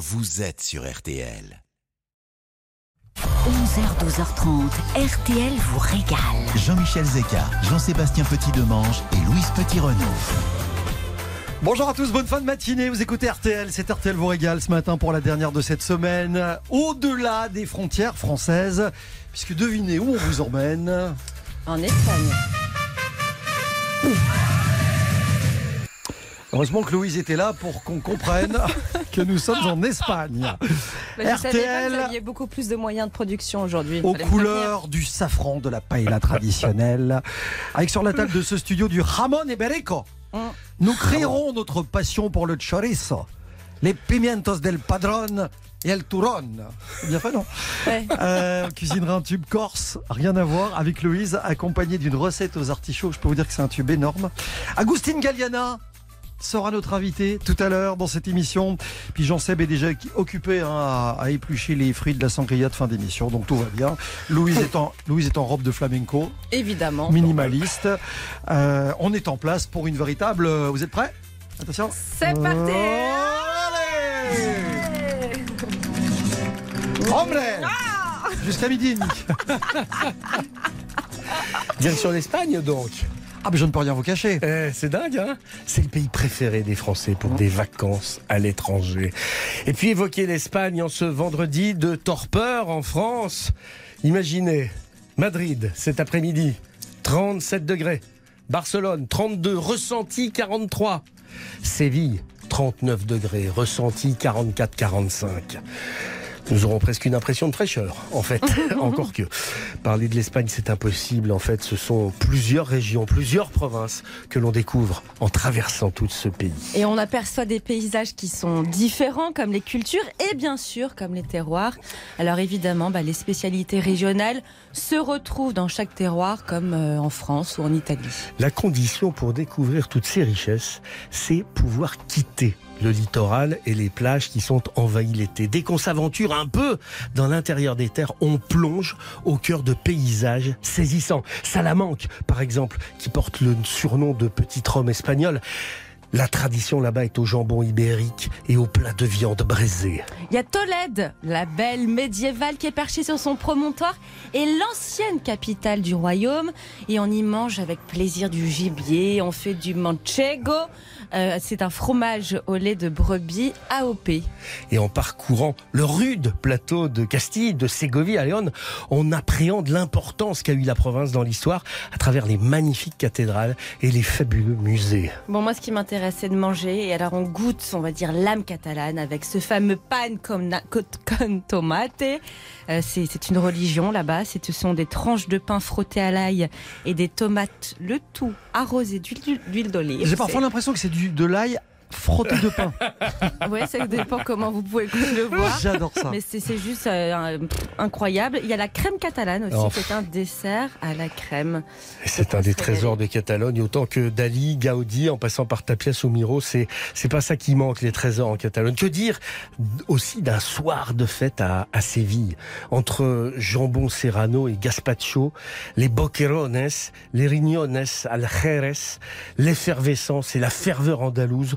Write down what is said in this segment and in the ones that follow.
vous êtes sur RTL. 11h, 12h30, RTL vous régale. Jean-Michel Zeka, Jean-Sébastien Petit-Demange et Louise Petit-Renaud. Bonjour à tous, bonne fin de matinée. Vous écoutez RTL, c'est RTL vous régale ce matin pour la dernière de cette semaine. Au-delà des frontières françaises, puisque devinez où on vous emmène? En Espagne. Heureusement que Louise était là pour qu'on comprenne que nous sommes en Espagne. Bah, RTL vous aviez beaucoup plus de moyens de production aujourd'hui. il aux couleurs du safran de la paella traditionnelle, avec sur la table de ce studio du Ramon Iberico. Mm. Nous créerons notre passion pour le chorizo, les pimientos del padron et el. C'est bien fait, non Ouais. Euh, on cuisinera un tube corse, rien à voir, avec Louise, accompagné d'une recette aux artichauts. Je peux vous dire que c'est un tube énorme. Agustine Galliana sera notre invité tout à l'heure dans cette émission. Puis Jean-Seb est déjà occupé hein, à, à éplucher les fruits de la sangria de fin d'émission, donc tout va bien. Louise est en, Louise est en robe de flamenco, Évidemment. minimaliste. Euh, on est en place pour une véritable... euh, Vous êtes prêts? Attention. C'est parti Allez Hombre Jusqu'à midi et demi. Direction l'Espagne donc. Ah, mais je ne peux rien vous cacher. Eh, c'est dingue, hein C'est le pays préféré des Français pour des vacances à l'étranger. Et puis évoquer l'Espagne en ce vendredi de torpeur en France. Imaginez, Madrid cet après-midi, 37 degrés. Barcelone, 32, ressenti 43. Séville, 39 degrés, ressenti 44-45. Nous aurons presque une impression de fraîcheur, en fait. Encore que. Parler de l'Espagne, c'est impossible. En fait, ce sont plusieurs régions, plusieurs provinces que l'on découvre en traversant tout ce pays. Et on aperçoit des paysages qui sont différents, comme les cultures et bien sûr comme les terroirs. Alors évidemment, bah, les spécialités régionales se retrouvent dans chaque terroir, comme euh, en France ou en Italie. La condition pour découvrir toutes ces richesses, c'est pouvoir quitter le littoral et les plages qui sont envahies l'été. Dès qu'on s'aventure un peu dans l'intérieur des terres, on plonge au cœur de paysages saisissants. Salamanque, par exemple, qui porte le surnom de Petite Rome espagnole. La tradition là-bas est au jambon ibérique et au plat de viande braisée. Il y a Tolède, la belle médiévale qui est perchée sur son promontoire et l'ancienne capitale du royaume. Et on y mange avec plaisir du gibier, on fait du manchego. Euh, c'est un fromage au lait de brebis AOP. Et en parcourant le rude plateau de Castille, de Ségovie à Léon, on appréhende l'importance qu'a eu la province dans l'histoire à travers les magnifiques cathédrales et les fabuleux musées. Bon, moi, ce qui m'intéresse, c'est de manger. Et alors, on goûte, on va dire, l'âme catalane avec ce fameux pan con, con tomate. Euh, c'est une religion là-bas. Ce sont des tranches de pain frottées à l'ail et des tomates, le tout arrosé d'huile d'huile d'olive. J'ai parfois l'impression que c'est du, de l'ail frotté de pain. Ouais, ça dépend comment vous pouvez le voir. J'adore ça. Mais c'est c'est juste euh, incroyable. Il y a la crème catalane aussi, Oh. c'est un dessert à la crème. C'est un des trésors de Catalogne, autant que Dali, Gaudi, en passant par Tapias ou Miro, c'est c'est pas ça qui manque les trésors en Catalogne. Que dire aussi d'un soir de fête à, à Séville, entre jambon serrano et gazpacho, les boquerones, les riñones al jerez, l'effervescence et la ferveur andalouse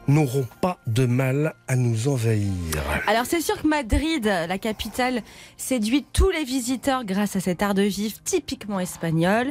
n'auront pas de mal à nous envahir. Alors c'est sûr que Madrid, la capitale, séduit tous les visiteurs grâce à cet art de vivre typiquement espagnol.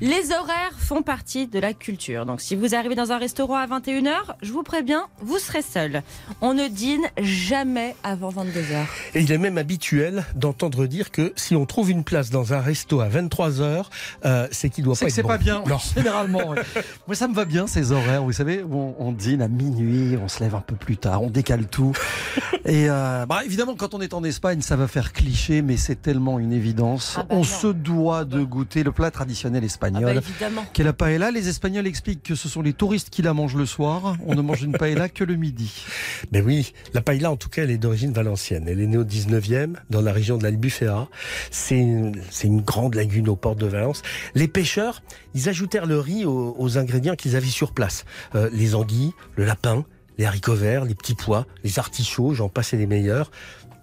Les horaires font partie de la culture. Donc si vous arrivez dans un restaurant à 21h, je vous préviens, vous serez seul. On ne dîne jamais avant 22h. Et il est même habituel d'entendre dire que si on trouve une place dans un resto à 23 heures, euh, c'est qu'il doit C'est pas que c'est être pas bon. bien, Non. généralement. ouais. Moi, ça me va bien, ces horaires. Vous savez, on, on dîne à minuit, on se lève un peu plus tard, on décale tout. Et euh, bah, évidemment, quand on est en Espagne, ça va faire cliché, mais c'est tellement une évidence. Ah bah on non. se doit de goûter le plat traditionnel Ah espagnol. bah évidemment. Qu'est la paella? Les Espagnols expliquent que ce sont les touristes qui la mangent le soir. On ne mange une paella que le midi. Mais oui, la paella, en tout cas, elle est d'origine valencienne. Elle est née au 19e, dans la région de l'Albufera. C'est une, grande lagune aux portes de Valence. Les pêcheurs, ils ajoutèrent le riz aux, aux ingrédients qu'ils avaient sur place. Euh, les anguilles, le lapin, les haricots verts, les petits pois, les artichauts, j'en passe les meilleurs.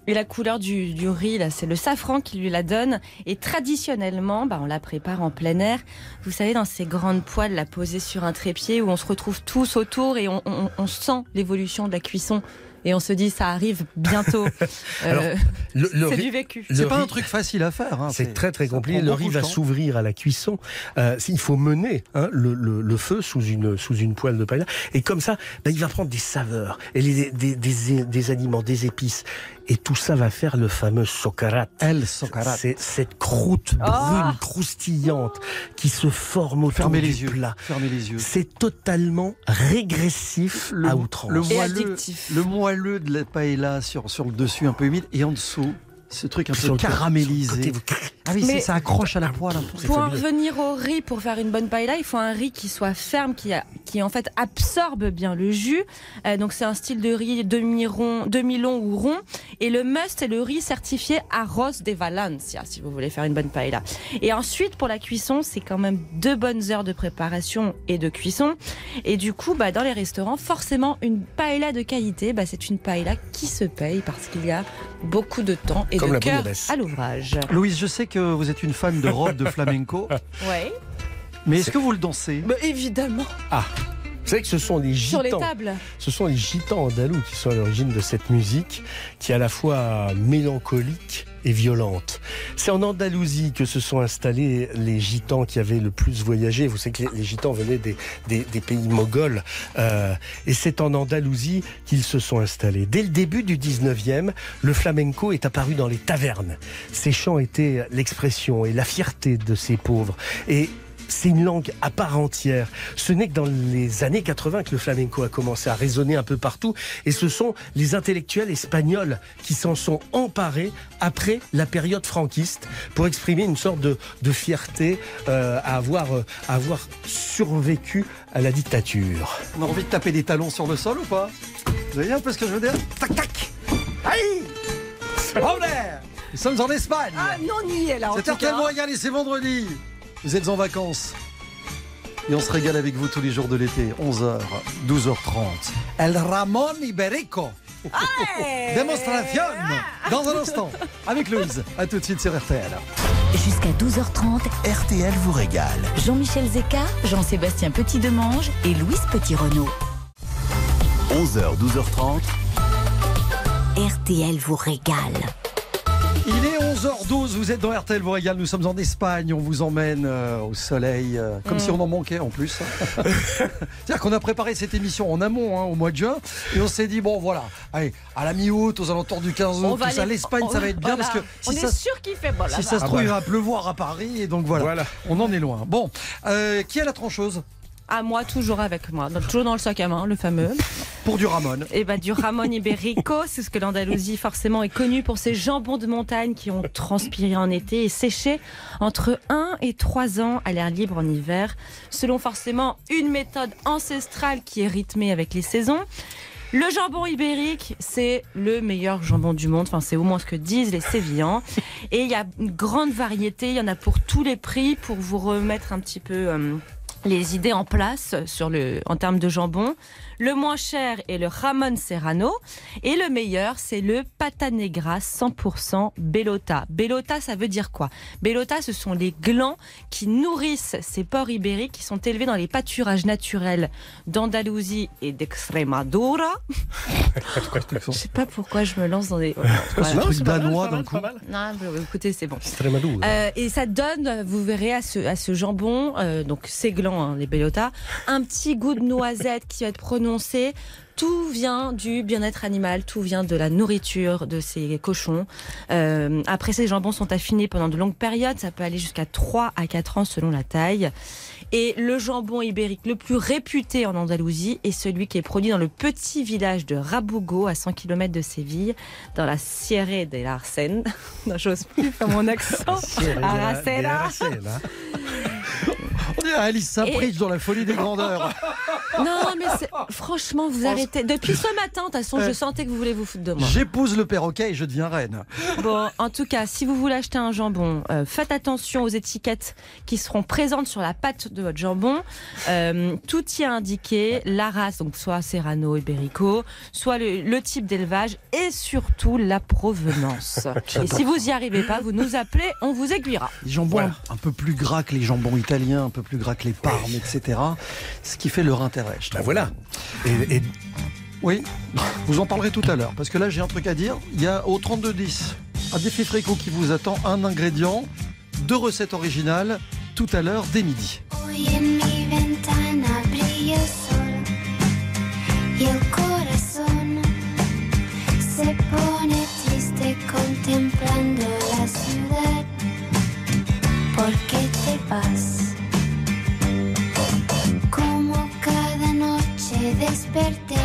Et la couleur du, riz, c'est le safran qui lui la donne. Et traditionnellement, bah, on la prépare en plein air. Vous savez, dans ces grandes poêles, la posée sur un trépied où on se retrouve tous autour et on sent l'évolution de la cuisson Et on se dit, ça arrive bientôt. Alors, Euh, c'est riz- du vécu. C'est pas riz- un truc facile à faire. hein, C'est très très compliqué. Le riz va s'ouvrir à la cuisson. Euh, il faut mener hein, le, le- le feu sous une sous une poêle de paella. Et comme ça, ben, il va prendre des saveurs et les- des, des, des aliments, des épices. Et tout ça va faire le fameux socarat. El Socarat. C'est cette croûte brune, Ah. croustillante, qui se forme autour Fermez du les yeux. plat. Fermez les yeux. C'est totalement régressif Le, à outrance. le Et moelleux, addictif. le moelleux de la paella sur, sur le dessus un peu humide et en dessous, ce truc un peu caramélisé. Ah oui, Mais- c'est- ça accroche à la poêle. un peu. C'est Pour en revenir au riz, pour faire une bonne paella, il faut un riz qui soit ferme, qui, a- qui en fait absorbe bien le jus. Euh, donc c'est un style de riz demi-rond, demi-long ou rond. Et le must, c'est le riz certifié Arroz de Valencia, si vous voulez faire une bonne paella. Et ensuite, pour la cuisson, c'est quand même deux bonnes heures de préparation et de cuisson. Et du coup, bah, dans les restaurants, forcément, une paella de qualité, bah, c'est une paella qui se paye parce qu'il y a beaucoup de temps et Comme de la cœur à l'ouvrage. Louise, je sais que vous êtes une fan de robe de flamenco, Ouais. mais est-ce que vous le dansez? Bah, évidemment. Vous savez que ce sont les Sur les gitans. tables. Ce sont les gitans andalous qui sont à l'origine de cette musique, qui est à la fois mélancolique et violente. C'est en Andalousie que se sont installés les gitans qui avaient le plus voyagé. Vous savez que les, les gitans venaient des, des- des pays moghols, euh, et c'est en Andalousie qu'ils se sont installés. Dès le début du 19e, le flamenco est apparu dans les tavernes. Ces chants étaient l'expression et la fierté de ces pauvres. Et c'est une langue à part entière. Ce n'est que dans les années 80 que le flamenco a commencé à résonner un peu partout. Et ce sont les intellectuels espagnols qui s'en sont emparés après la période franquiste pour exprimer une sorte de, de fierté euh, à, avoir, euh, à avoir survécu à la dictature. On a envie de taper des talons sur le sol ou pas? Vous voyez un peu ce que je veux dire? Tac tac Aïe Nous sommes en Espagne non, on y est là. C'est et c'est vendredi? Vous êtes en vacances. Et on se régale avec vous tous les jours de l'été, 11h, 12h30. El Ramon Iberico. Démonstration dans un instant avec Louise. À tout de suite sur RTL. Jusqu'à 12h30, RTL vous régale. Jean-Michel Zeka, Jean-Sébastien Petit-Demange et Louise Petit-Renault. 11h, 12h30. RTL vous régale. Il est 11h12, vous êtes dans RTL vous régale, nous sommes en Espagne, on vous emmène euh, au soleil, euh, comme si on en manquait en plus. C'est-à-dire qu'on a préparé cette émission en amont, hein, au mois de juin, et on s'est dit, bon voilà, allez, à la mi-août, aux alentours du 15 août, tout ça, l'Espagne, ça va être bien, parce que on si est ça, sûr qu'il fait bon si ça se Ah trouve, bah. il va pleuvoir à Paris, et donc voilà, Voilà. on en est loin. Bon, euh, qui a la trancheuse À moi, toujours avec moi. Donc, toujours dans le sac à main, le fameux. Pour du Ramon. Et bah, du Ramon Iberico, c'est ce que l'Andalousie, forcément, est connue pour ses jambons de montagne qui ont transpiré en été et séché entre 1 et 3 ans à l'air libre en hiver, selon forcément une méthode ancestrale qui est rythmée avec les saisons. Le jambon ibérique, c'est le meilleur jambon du monde. Enfin, c'est au moins ce que disent les Sévillans. Et il y a une grande variété. Il y en a pour tous les prix pour vous remettre un petit peu euh, les idées en place sur le, en termes de jambon. Le moins cher est le Ramon Serrano. Et le meilleur, c'est le Pata Negra 100% Bellota. Bellota, ça veut dire quoi? Bellota, ce sont les glands qui nourrissent ces porcs ibériques qui sont élevés dans les pâturages naturels d'Andalousie et d'Extremadura. Je sais pas pourquoi je me lance dans des. C'est un Voilà. truc danois d'un coup. Non, écoutez, c'est bon. Extremadura. Euh, et ça donne, vous verrez à ce, à ce jambon, euh, donc ces glands, hein, les bellotas, un petit goût de noisette qui va être prononcé. Tout vient du bien-être animal, tout vient de la nourriture de ces cochons. Euh, après, ces jambons sont affinés pendant de longues périodes, ça peut aller jusqu'à 3 à 4 ans selon la taille. Et le jambon ibérique le plus réputé en Andalousie est celui qui est produit dans le petit village de Rabugo, à 100 km de Séville, dans la Sierra de l'Arsène. Non, j'ose plus faire mon accent. Aracena. Aracena. On dirait Alice Sapritch dans la folie des grandeurs. Non, mais franchement, vous arrêtez. Depuis ce matin, de toute façon, je sentais que vous voulez vous foutre de moi. J'épouse le perroquet et je deviens reine. Bon, en tout cas, si vous voulez acheter un jambon, euh, faites attention aux étiquettes qui seront présentes sur la pâte de votre jambon. Euh, tout y est indiqué, la race, donc soit Serrano, Iberico, soit le, le type d'élevage et surtout la provenance. Et si vous y arrivez pas, vous nous appelez, on vous aiguillera. Les jambons Voilà. un peu plus gras que les jambons italiens, un peu plus gras que les parmes, etc. Ce qui fait leur intérêt, je Ben trouve. voilà. Et, et Oui, vous en parlerez tout à l'heure, parce que là j'ai un truc à dire. Il y a au 3210 un défi fréco qui vous attend, un ingrédient, deux recettes originales, tout à l'heure dès midi. Desperté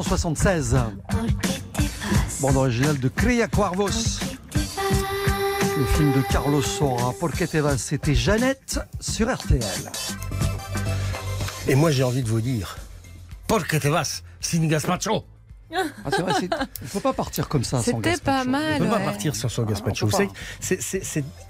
1976, ¿Por qué te vas? bande originale de Crea Cuervos, le film de Carlos Saura. Pour que te vas, c'était Jeannette sur RTL. Et moi, j'ai envie de vous dire, ¿por qué te vas? Sin gazpacho Ah, c'est vrai, il ne faut pas partir comme ça sans C'était pas On mal. ne peut pas partir sans son gazpacho. on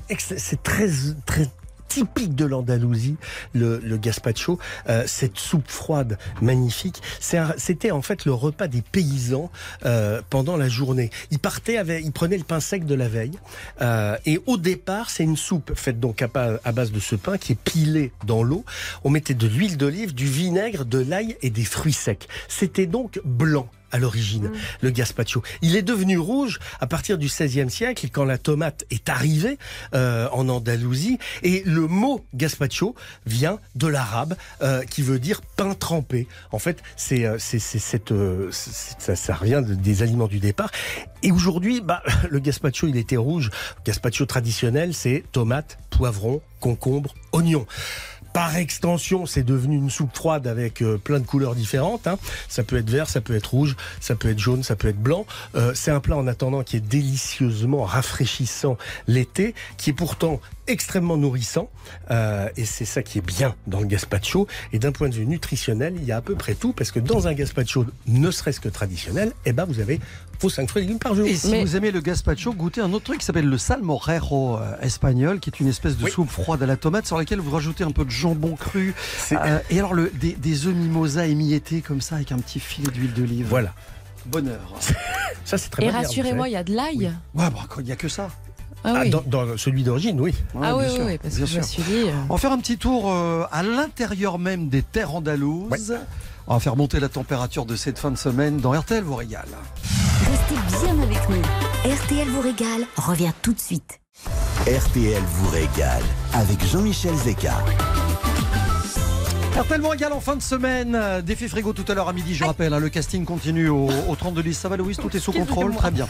ex- c'est très, très typique de l'Andalousie, le, gazpacho, euh, cette soupe froide magnifique. C'était en fait le repas des paysans euh, pendant la journée. Ils partaient, ils prenaient le pain sec de la veille, euh, et au départ, c'est une soupe faite donc à, à base de ce pain qui est pilé dans l'eau. On mettait de l'huile d'olive, du vinaigre, de l'ail et des fruits secs. C'était donc blanc à l'origine, le gazpacho. Il est devenu rouge à partir du XVIe siècle, quand la tomate est arrivée euh, en Andalousie. Et le mot gazpacho vient de l'arabe, euh, qui veut dire pain trempé. En fait, c'est euh, c'est c'est cette euh, c'est- ça, ça revient de- des aliments du départ. Et aujourd'hui, bah, le gazpacho, il était rouge. Gazpacho traditionnel, c'est tomate, poivron, concombre, oignon. Par extension, c'est devenu une soupe froide avec euh, plein de couleurs différentes. hein. Ça peut être vert, ça peut être rouge, ça peut être jaune, ça peut être blanc. Euh, c'est un plat en attendant qui est délicieusement rafraîchissant l'été, qui est pourtant extrêmement nourrissant. Euh, et c'est ça qui est bien dans le gazpacho. Et d'un point de vue nutritionnel, il y a à peu près tout, parce que dans un gazpacho, ne serait-ce que traditionnel, eh ben vous avez vos 5 fruits et légumes par jour. Et si Mais- vous aimez le gazpacho, goûtez un autre truc qui s'appelle le salmorejo euh, espagnol, qui est une espèce de Oui. soupe froide à la tomate sur laquelle vous rajoutez un peu de jambon cru. Euh, et alors le, des, des œufs mimosa émiettés comme ça avec un petit filet d'huile d'olive. Voilà. Bonheur. Ça, c'est très Et moderne, vous rassurez-moi, il y a de l'ail. Ouais, bah, il n'y a que ça. Ah Ah, oui. dans, dans celui d'origine, oui. Ouais, ah oui, bien oui, sûr, oui, parce bien que je me sûr. suis dit. euh, On va faire un petit tour euh, à l'intérieur même des terres andalouses. On va faire monter la température de cette fin de semaine dans RTL vous régale. Restez bien avec nous. RTL vous régale revient tout de suite. RTL vous régale avec Jean-Michel Zeka. RTL régale en fin de semaine. Euh, Défi frigo tout à l'heure à midi, je rappelle. hein, le casting continue au, au 32 10. Ça va Louise, tout est sous contrôle. Très bien.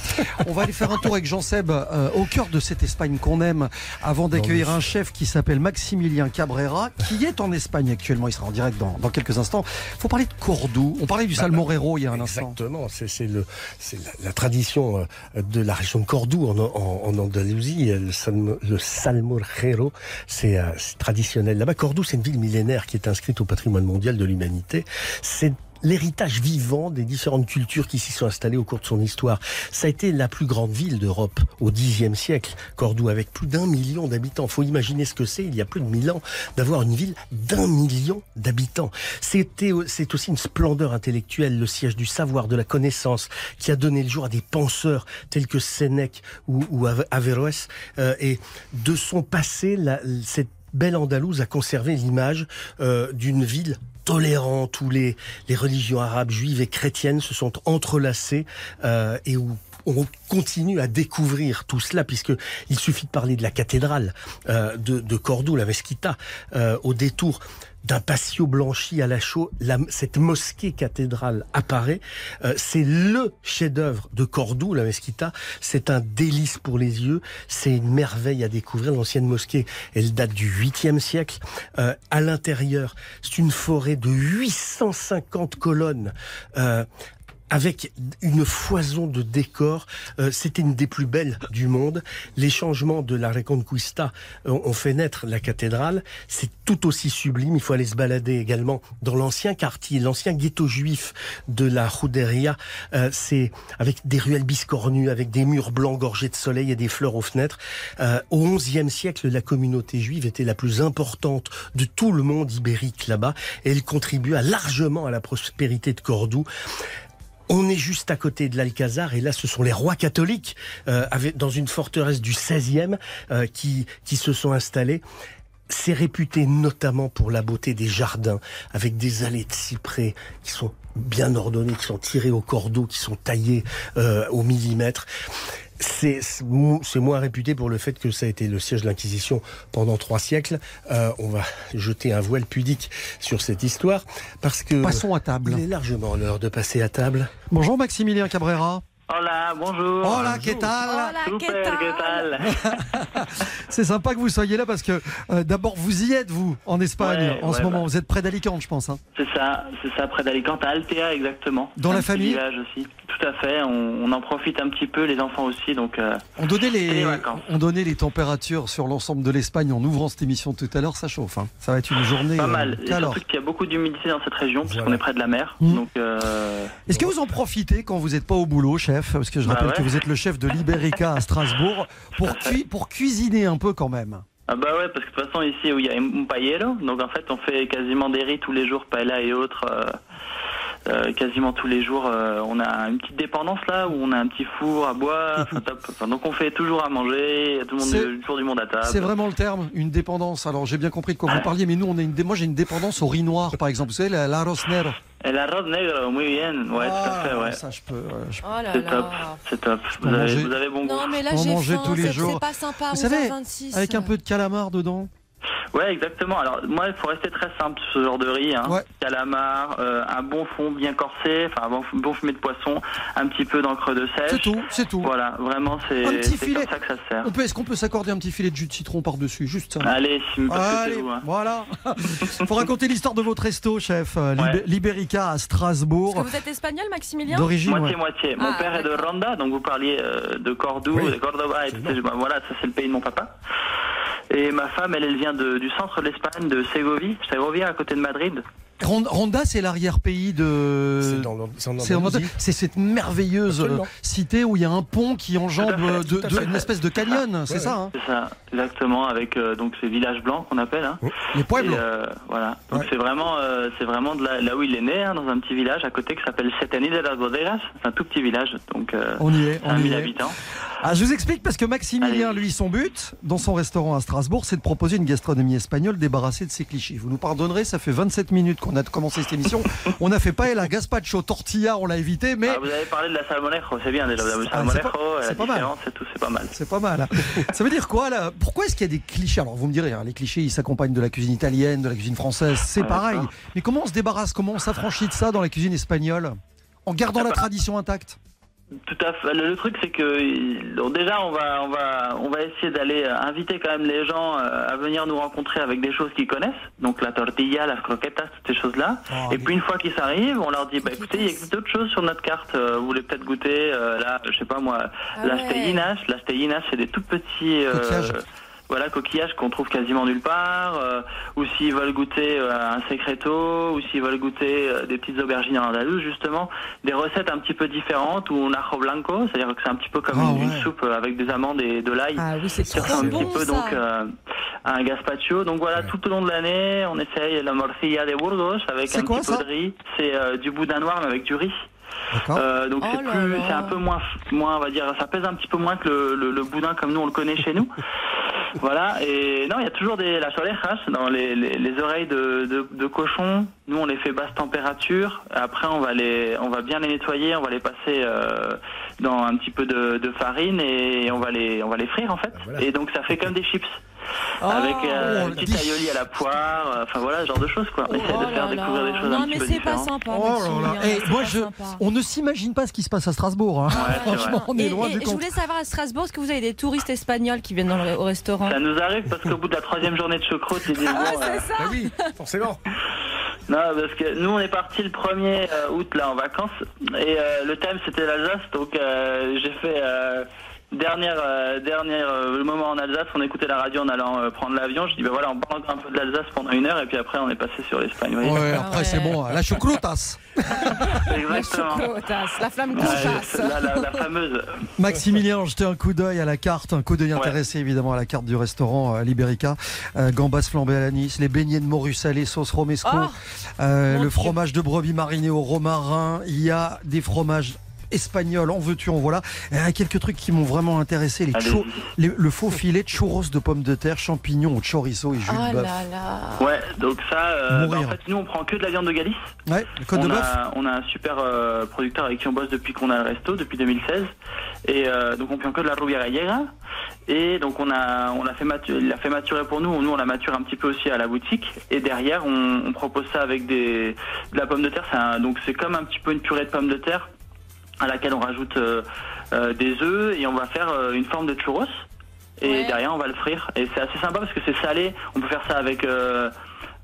On va aller faire un tour avec Jean Seb euh, au cœur de cette Espagne qu'on aime avant d'accueillir un chef qui s'appelle Maximilien Cabrera, qui est en Espagne actuellement. Il sera en direct dans, dans quelques instants. faut parler de Cordoue. On parlait du Salmorero il y a un instant. Exactement, c'est c'est le- c'est la, la tradition euh, de la région de Cordoue en, en- en Andalousie. Le, salmo, le salmorero, c'est euh, c'est traditionnel. Là-bas, Cordoue, c'est une ville millénaire qui est inscrite au patrimoine mondial de l'humanité. C'est l'héritage vivant des différentes cultures qui s'y sont installées au cours de son histoire. Ça a été la plus grande ville d'Europe au Xe siècle, Cordoue, avec plus d'un million d'habitants. Faut imaginer ce que c'est, il y a plus de mille ans, d'avoir une ville d'un million d'habitants. C'était, c'est aussi une splendeur intellectuelle, le siège du savoir, de la connaissance, qui a donné le jour à des penseurs tels que Sénèque ou, ou Ave- Averroès. Euh, et de son passé, cette belle Andalouse a conservé l'image euh, d'une ville tolérante où les, les religions arabes, juives et chrétiennes se sont entrelacées euh, et où on continue à découvrir tout cela puisque il suffit de parler de la cathédrale euh, de, de Cordoue, la Mesquita, au détour d'un patio blanchi à la chaux, la- cette mosquée cathédrale apparaît. Euh, c'est le chef-d'œuvre de Cordoue, la Mesquita. C'est un délice pour les yeux. C'est une merveille à découvrir. L'ancienne mosquée, elle date du 8e siècle. Euh, à l'intérieur, c'est une forêt de 850 colonnes. Euh, avec une foison de décors. Euh, C'était une des plus belles du monde. Les changements de la Reconquista euh, ont fait naître la cathédrale. C'est tout aussi sublime. Il faut aller se balader également dans l'ancien quartier, l'ancien ghetto juif de la Juderia. Euh, C'est avec des ruelles biscornues, avec des murs blancs gorgés de soleil et des fleurs aux fenêtres. Euh, au XIe siècle, la communauté juive était la plus importante de tout le monde ibérique là-bas. Et elle contribua largement à la prospérité de Cordoue. On est juste à côté de l'Alcazar et là ce sont les rois catholiques euh, dans une forteresse du 16e euh, qui, qui se sont installés. C'est réputé notamment pour la beauté des jardins avec des allées de cyprès qui sont bien ordonnées, qui sont tirées au cordeau, qui sont taillées euh, au millimètre. C'est c'est mo- c'est moins réputé pour le fait que ça a été le siège de l'Inquisition pendant trois siècles. Euh, on va jeter un voile pudique sur cette histoire parce que Passons à table. il est largement l'heure de passer à table. Bonjour Maximilien Cabrera. Hola, bonjour. Hola, ¿qué tal? Hola, Super, ¿qué tal ¿qué tal? C'est sympa que vous soyez là parce que euh, d'abord vous y êtes vous en Espagne Ouais, en ce moment. bah. Vous êtes près d'Alicante, je pense. hein. C'est ça, c'est ça, près d'Alicante, à Altea exactement. Dans Un la famille village aussi. Tout à fait, on, on en profite un petit peu, les enfants aussi, donc euh, On donnait les on donnait les températures sur l'ensemble de l'Espagne en ouvrant cette émission tout à l'heure. Ça chauffe. hein. Ça va être une journée. pas euh, mal. Et alors, qu'il y a beaucoup d'humidité dans cette région, Voilà. puisqu'on est près de la mer. Mhm. Donc, euh, est-ce que vous en profitez quand vous n'êtes pas au boulot, chef? Parce que je Bah rappelle ouais. que vous êtes le chef de l'Iberica à Strasbourg pour, cui- pour cuisiner un peu quand même. ah bah ouais, parce que de toute façon ici où il y a un paellero, donc en fait on fait quasiment des riz tous les jours, paella et autres. Euh, quasiment tous les jours, euh, on a une petite dépendance là où on a un petit four à bois, enfin, top. Enfin, donc on fait toujours à manger, tout le monde, tour du monde à table. C'est vraiment le terme, une dépendance. Alors j'ai bien compris de quoi vous parliez, mais nous on a une, moi j'ai une dépendance au riz noir par exemple. Vous savez, la, la rosnero. El arroz negro, muy bien, ouais, tout à fait, ouais. Ah, Ça je peux. euh, je- Oh là C'est top, c'est top. Vous avez, manger. vous avez bon goût. Non mais là On j'ai mangeait faim, tous les c'est- jours. c'est pas sympa. Vous savez, 11h26. Avec un peu de calamar dedans. Ouais, exactement. Alors moi, il faut rester très simple ce genre de riz. Hein. Ouais. Calamar, euh, un bon fond bien corsé, enfin un bon, bon fumet de poisson, un petit peu d'encre de C'est sèche. tout, c'est tout. Voilà, vraiment, c'est Un petit c'est filet. comme ça que ça se sert. On peut, est-ce qu'on peut s'accorder un petit filet de jus de citron par-dessus Juste ça? Allez, parce que c'est Allez, vous. Hein. voilà. Faut raconter l'histoire de votre resto, chef. euh, Lib- Ouais. Liberica à Strasbourg. que vous êtes espagnol, Maximilien? D'origine, ouais. Moitié-moitié. Mon Ah, père est de. Ronda, donc vous parliez euh, de Cordoue, Oui. de Cordoba, et tout ça. Voilà, ça c'est le pays de mon papa. Et ma femme, elle, elle vient de, du centre de l'Espagne, de Ségovie, Ségovia, à côté de Madrid. Ron- Ronda, c'est l'arrière-pays de. C'est cette merveilleuse Absolument. euh, cité où il y a un pont qui enjambe euh, de, de- une espèce de canyon, c'est Ouais, ça hein C'est ça, exactement, avec euh, donc ces villages blancs qu'on appelle. Hein. Les Et, pueblos. euh, voilà. Donc Ouais. c'est vraiment, euh, c'est vraiment de là, là où il est né, hein, dans un petit village à côté qui s'appelle Setani de las Bodegas. C'est un tout petit village, donc euh, On y est, on y 5000 est. habitants. Ah, je vous explique parce que Maximilien, lui, son but, dans son restaurant à Strasbourg, c'est de proposer une gastronomie espagnole débarrassée de ses clichés. Vous nous pardonnerez, ça fait 27 minutes qu'on a commencé cette émission. on a fait pas la gazpacho tortilla, on l'a évité, mais Ah, vous avez parlé de la salmonejo, c'est bien déjà. Ah, c'est salmonejo, pas- la c'est pas mal. et tout, c'est pas mal. c'est pas mal. hein. ça veut dire quoi là Pourquoi est-ce qu'il y a des clichés? Alors vous me direz, hein, les clichés, ils s'accompagnent de la cuisine italienne, de la cuisine française, c'est Ouais, pareil. Mais comment on se débarrasse? Comment on s'affranchit de ça dans la cuisine espagnole? En gardant la tradition intacte Tout à fait. Le, le truc, c'est que donc déjà, on va, on va, on va essayer d'aller euh, inviter quand même les gens euh, à venir nous rencontrer avec des choses qu'ils connaissent. Donc la tortilla, las croquetas, toutes ces choses-là. Oh, Et puis une fois qu'ils s'arrivent, on leur dit, bah écoutez, il y a d'autres choses sur notre carte. Euh, vous voulez peut-être goûter euh, là, je sais pas moi, Ah las ouais. c'est des tout petits. euh. Voilà, coquillages qu'on trouve quasiment nulle part, euh, ou s'ils veulent goûter euh, un secreto, ou s'ils veulent goûter euh, des petites aubergines en andalouse, justement, des recettes un petit peu différentes, ou un ajo blanco, c'est-à-dire que c'est un petit peu comme Ah une, soupe avec des amandes et de l'ail. Ah oui, c'est trop ressemble un bon petit peu ça. donc euh, un gazpacho. Donc voilà, tout au long de l'année, on essaye la morcilla de Burgos avec un quoi, petit peu de riz. C'est euh, du boudin noir mais avec du riz. Euh, donc Oh c'est un peu moins, moins, on va dire, ça pèse un petit peu moins que le, le, le boudin comme nous on le connaît chez nous. Voilà. Et non, il y a toujours des las orejas dans les, les, les oreilles de, de, de cochon. Nous, on les fait basse température. Après, on va les, on va bien les nettoyer. On va les passer euh, dans un petit peu de, de farine et on va les, on va les frire en fait. voilà. Et donc ça fait comme des chips. Oh, avec euh, une petite aioli à la poire, euh, enfin voilà, ce genre de choses quoi. On essaie Oh de faire là découvrir là. des choses non, un petit mais peu c'est pas différentes. sympa. Oh là là. Eh, moi, pas je, sympa. on ne s'imagine pas ce qui se passe à Strasbourg. hein. Ouais. Franchement, on est Et, loin et- du et je voulais savoir à Strasbourg, est-ce que vous avez des touristes espagnols qui viennent dans le- au restaurant? Ça nous arrive parce qu'au bout de la troisième journée de choucroute, ils disent Ah, bon, euh, Ah oui, forcément. Non, parce que nous on est parti le 1er euh, août là en vacances et euh, le thème c'était l'Alsace, donc euh, j'ai fait euh, dernière euh, dernière euh, le moment en Alsace, on écoutait la radio en allant euh, prendre l'avion. Je dis bah voilà, on parle un peu de l'Alsace pendant une heure et puis après on est passé sur l'Espagne. Ouais, après ouais. c'est bon. La choucroutas. La Exactement. la flamme qui Ouais, chasse. la, la- la fameuse. Maximilien, jetez un coup d'œil à la carte, un coup d'œil Ouais. intéressé évidemment à la carte du restaurant euh, Liberica. Euh, gambas flambées à l'anis, les beignets de morue salée, sauce romesco, Oh, euh, le fromage de brebis mariné au romarin. Il y a des fromages espagnols, en veux-tu, en voilà. Et, euh, quelques trucs qui m'ont vraiment intéressé les Allez-y. chou- les- le faux filet de churros de pommes de terre, champignons chorizo et jus Oh de bœuf. là là. Ouais, donc ça, euh, bah, en fait nous on prend que de la viande de Galice. Ouais, le côte de on, bœuf. a, on a un super euh, producteur avec qui on bosse depuis qu'on a le resto, depuis 2016. Et euh, donc on prend que de la Rubia Gallega. Et donc on a, on l'a fait maturer, il l'a fait maturer pour nous. Nous on la mature un petit peu aussi à la boutique. Et derrière on, on propose ça avec des, de la pomme de terre. Un- donc c'est comme un petit peu une purée de pommes de terre à laquelle on rajoute euh, euh, des œufs et on va faire euh, une forme de churros. Et Ouais. derrière on va le frire. Et c'est assez sympa parce que c'est salé. On peut faire ça avec euh,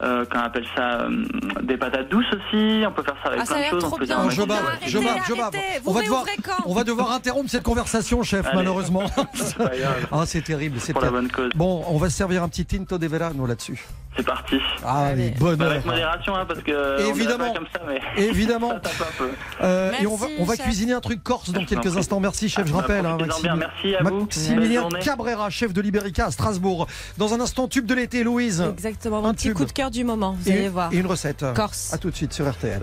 euh, qu'on appelle ça euh, des patates douces aussi. On peut faire ça avec Ah, plein a de choses. trop on peut bien. faire un je bave, maquis- je bave, je bave. arrêtez, On va devoir, on va devoir interrompre cette conversation, chef, Allez. malheureusement. Ah, c'est terrible, c'est pour la terrible. bonne cause. Bon, on va se servir un petit tinto de verano là-dessus. C'est parti. Ah, Allez. les bonheur. Avec modération, hein, parce que Évidemment. on est pas comme ça, mais Évidemment. ça tape un peu. Euh, et on va, on cuisiner un truc corse dans quelques instants. Merci, chef. Je Bah, rappelle, hein. Merci à vous. Maximilien. Cabrera, chef de Liberica à Strasbourg. Dans un instant, tube de l'été, Louise. Exactement, Un mon petit tube. coup de cœur du moment, vous Et, allez voir. et une recette. Corse. À tout de suite sur RTL.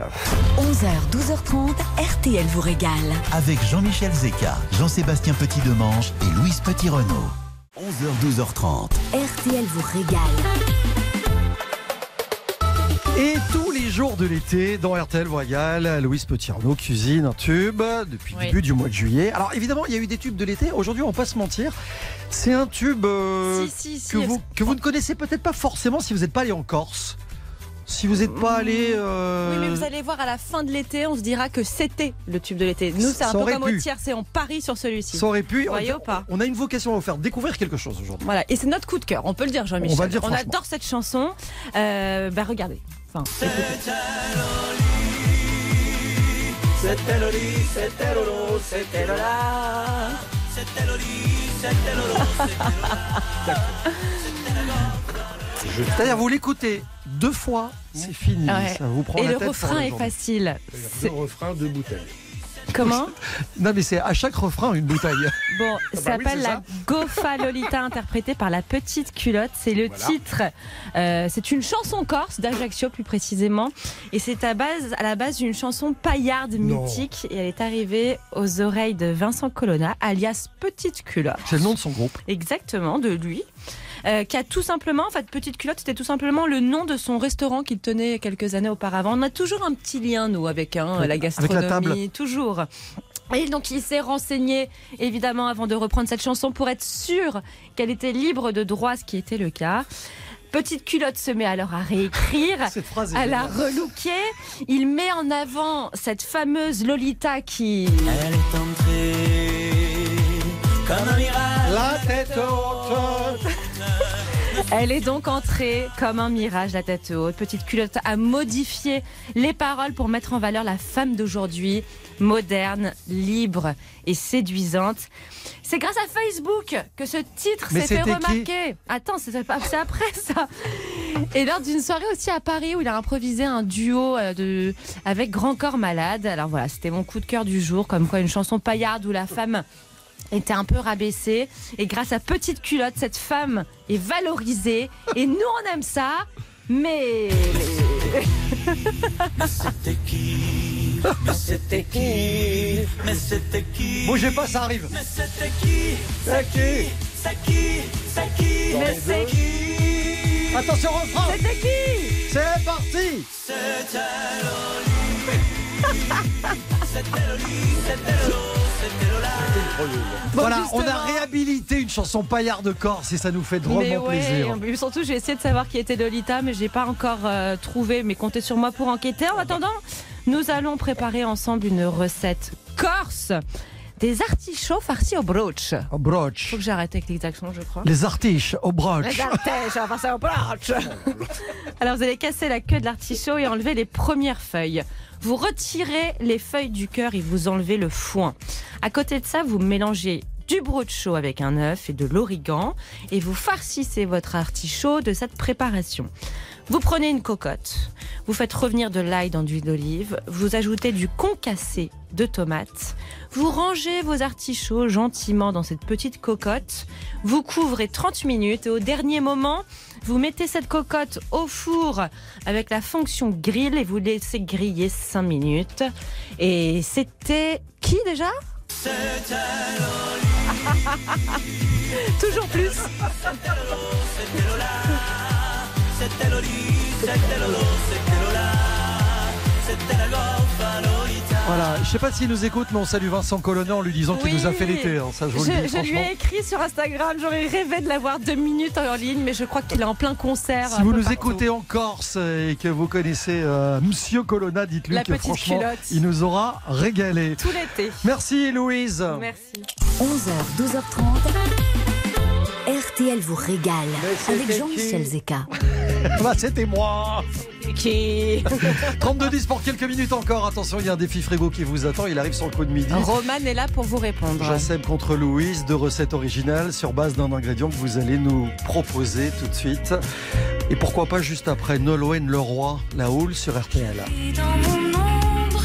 11h, 12h30, RTL vous régale. Avec Jean-Michel Zeka, Jean-Sébastien Petit-Demange et Louise Petit-Renault. 11h, 12h30. RTL vous régale. Et tous les jours de l'été, dans RTL Voyal, Louise Petit-Renault cuisine un tube depuis le Oui. début du mois de juillet. Alors évidemment, il y a eu des tubes de l'été. Aujourd'hui, on va pas se mentir. C'est un tube euh, si, si, si. que, vous, que vous ne connaissez peut-être pas forcément si vous n'êtes pas allé en Corse. Si vous n'êtes pas allé... euh, Oui, mais vous allez voir à la fin de l'été, on se dira que c'était le tube de l'été. Nous, c'est un peu comme pu. au tiercé, on parie sur celui-ci. Ça aurait pu. Voyez ou pas on a une vocation à vous faire découvrir quelque chose aujourd'hui. Voilà, et c'est notre coup de cœur, on peut le dire, Jean-Michel. On va le dire franchement. adore cette chanson. Euh, bah, regardez. Enfin. C'est-à-dire, vous l'écoutez deux fois, c'est fini. Ouais. Ça vous prend Et la le tête refrain est facile. Deux C'est- refrains, deux bouteilles. Comment Non, mais c'est à chaque refrain une bouteille. Bon, ça bah s'appelle la. Gofa Lolita, interprétée par la petite culotte. C'est le Voilà. titre. Euh, c'est une chanson corse d'Ajaccio, plus précisément. Et c'est à, base, à la base d'une chanson paillarde Non. mythique. Et elle est arrivée aux oreilles de Vincent Colonna, alias Petite Culotte. C'est le nom de son groupe. Exactement, de lui. Euh, qui a tout simplement, en fait, Petite Culotte, c'était tout simplement le nom de son restaurant qu'il tenait quelques années auparavant. On a toujours un petit lien, nous, avec hein, Avec- la avec gastronomie, la table. toujours. Et donc il s'est renseigné évidemment avant de reprendre cette chanson pour être sûr qu'elle était libre de droit, ce qui était le cas. Petite culotte se met alors à réécrire, à la relooker. Il met en avant cette fameuse Lolita qui Elle est entrée comme un mirage. La tête haute. Elle est donc entrée comme un mirage, la tête haute. Petite culotte a modifié les paroles pour mettre en valeur la femme d'aujourd'hui, moderne, libre et séduisante. C'est grâce à Facebook que ce titre s'est fait remarquer. Attends, c'est après ça. Et lors d'une soirée aussi à Paris où il a improvisé un duo euh, de, avec Grand Corps Malade. Alors voilà, c'était mon coup de cœur du jour, comme quoi une chanson paillarde où la femme était un peu rabaissée. Et grâce à Petite Culotte, cette femme est valorisée. Et nous, on aime ça. Mais. C'était qui Mais c'était qui Mais c'était qui Bougez pas, ça arrive. Mais c'était qui C'est qui C'est qui C'est qui Mais c'est qui Attention, refrain. C'était qui C'est parti. C'était Loli C'était Loli C'était Lola Bon, voilà, on a réhabilité une chanson paillarde de Corse et ça nous fait Mais drôlement ouais, plaisir. mais surtout j'ai essayé de savoir qui était Lolita, mais j'ai pas encore euh, trouvé. Mais comptez sur moi pour enquêter. En attendant, nous allons préparer ensemble une recette corse des artichauts farcis au broch. Au broch. Faut que j'arrête avec les accents, je crois. Les artiches au broch. Les artichauts farcis au broch. Alors vous allez casser la queue de l'artichaut et enlever les premières feuilles. Vous retirez les feuilles du cœur et vous enlevez le foin. À côté de ça, vous mélangez du brocho avec un œuf et de l'origan et vous farcissez votre artichaut de cette préparation. Vous prenez une cocotte, vous faites revenir de l'ail dans l'huile d'olive, vous ajoutez du concassé de tomates, vous rangez vos artichauts gentiment dans cette petite cocotte, vous couvrez 30 minutes et au dernier moment, vous mettez cette cocotte au four avec la fonction grill et vous laissez griller 5 minutes. Et c'était qui déjà? Toujours plus. C'était Loli C'était Lolo C'était Lola C'était la Voilà, je sais pas s'il nous écoute, mais on salue Vincent Colonna en lui disant qu'il Oui. nous a fait l'été. hein, ça, je vous Je, le dis, je lui ai écrit sur Instagram, j'aurais rêvé de l'avoir deux minutes en ligne, mais je crois qu'il est en plein concert. Si vous nous partout. écoutez en Corse et que vous connaissez euh, Monsieur Colonna, dites-lui La que petite franchement, culotte. il nous aura régalé. Tout l'été. Merci Louise. Merci. 11h, 12h30. RTL vous régale avec Jean-Michel Zeka. Bah, C'était moi. Qui 32-10 pour quelques minutes encore. Attention, il y a un défi frigo qui vous attend. Il arrive sur le coup de midi. Roman est là pour vous répondre. Jacem contre Louise, deux recettes originales sur base d'un ingrédient que vous allez nous proposer tout de suite. Et pourquoi pas juste après Nolwenn Leroy, la houle sur RTL. dans mon ombre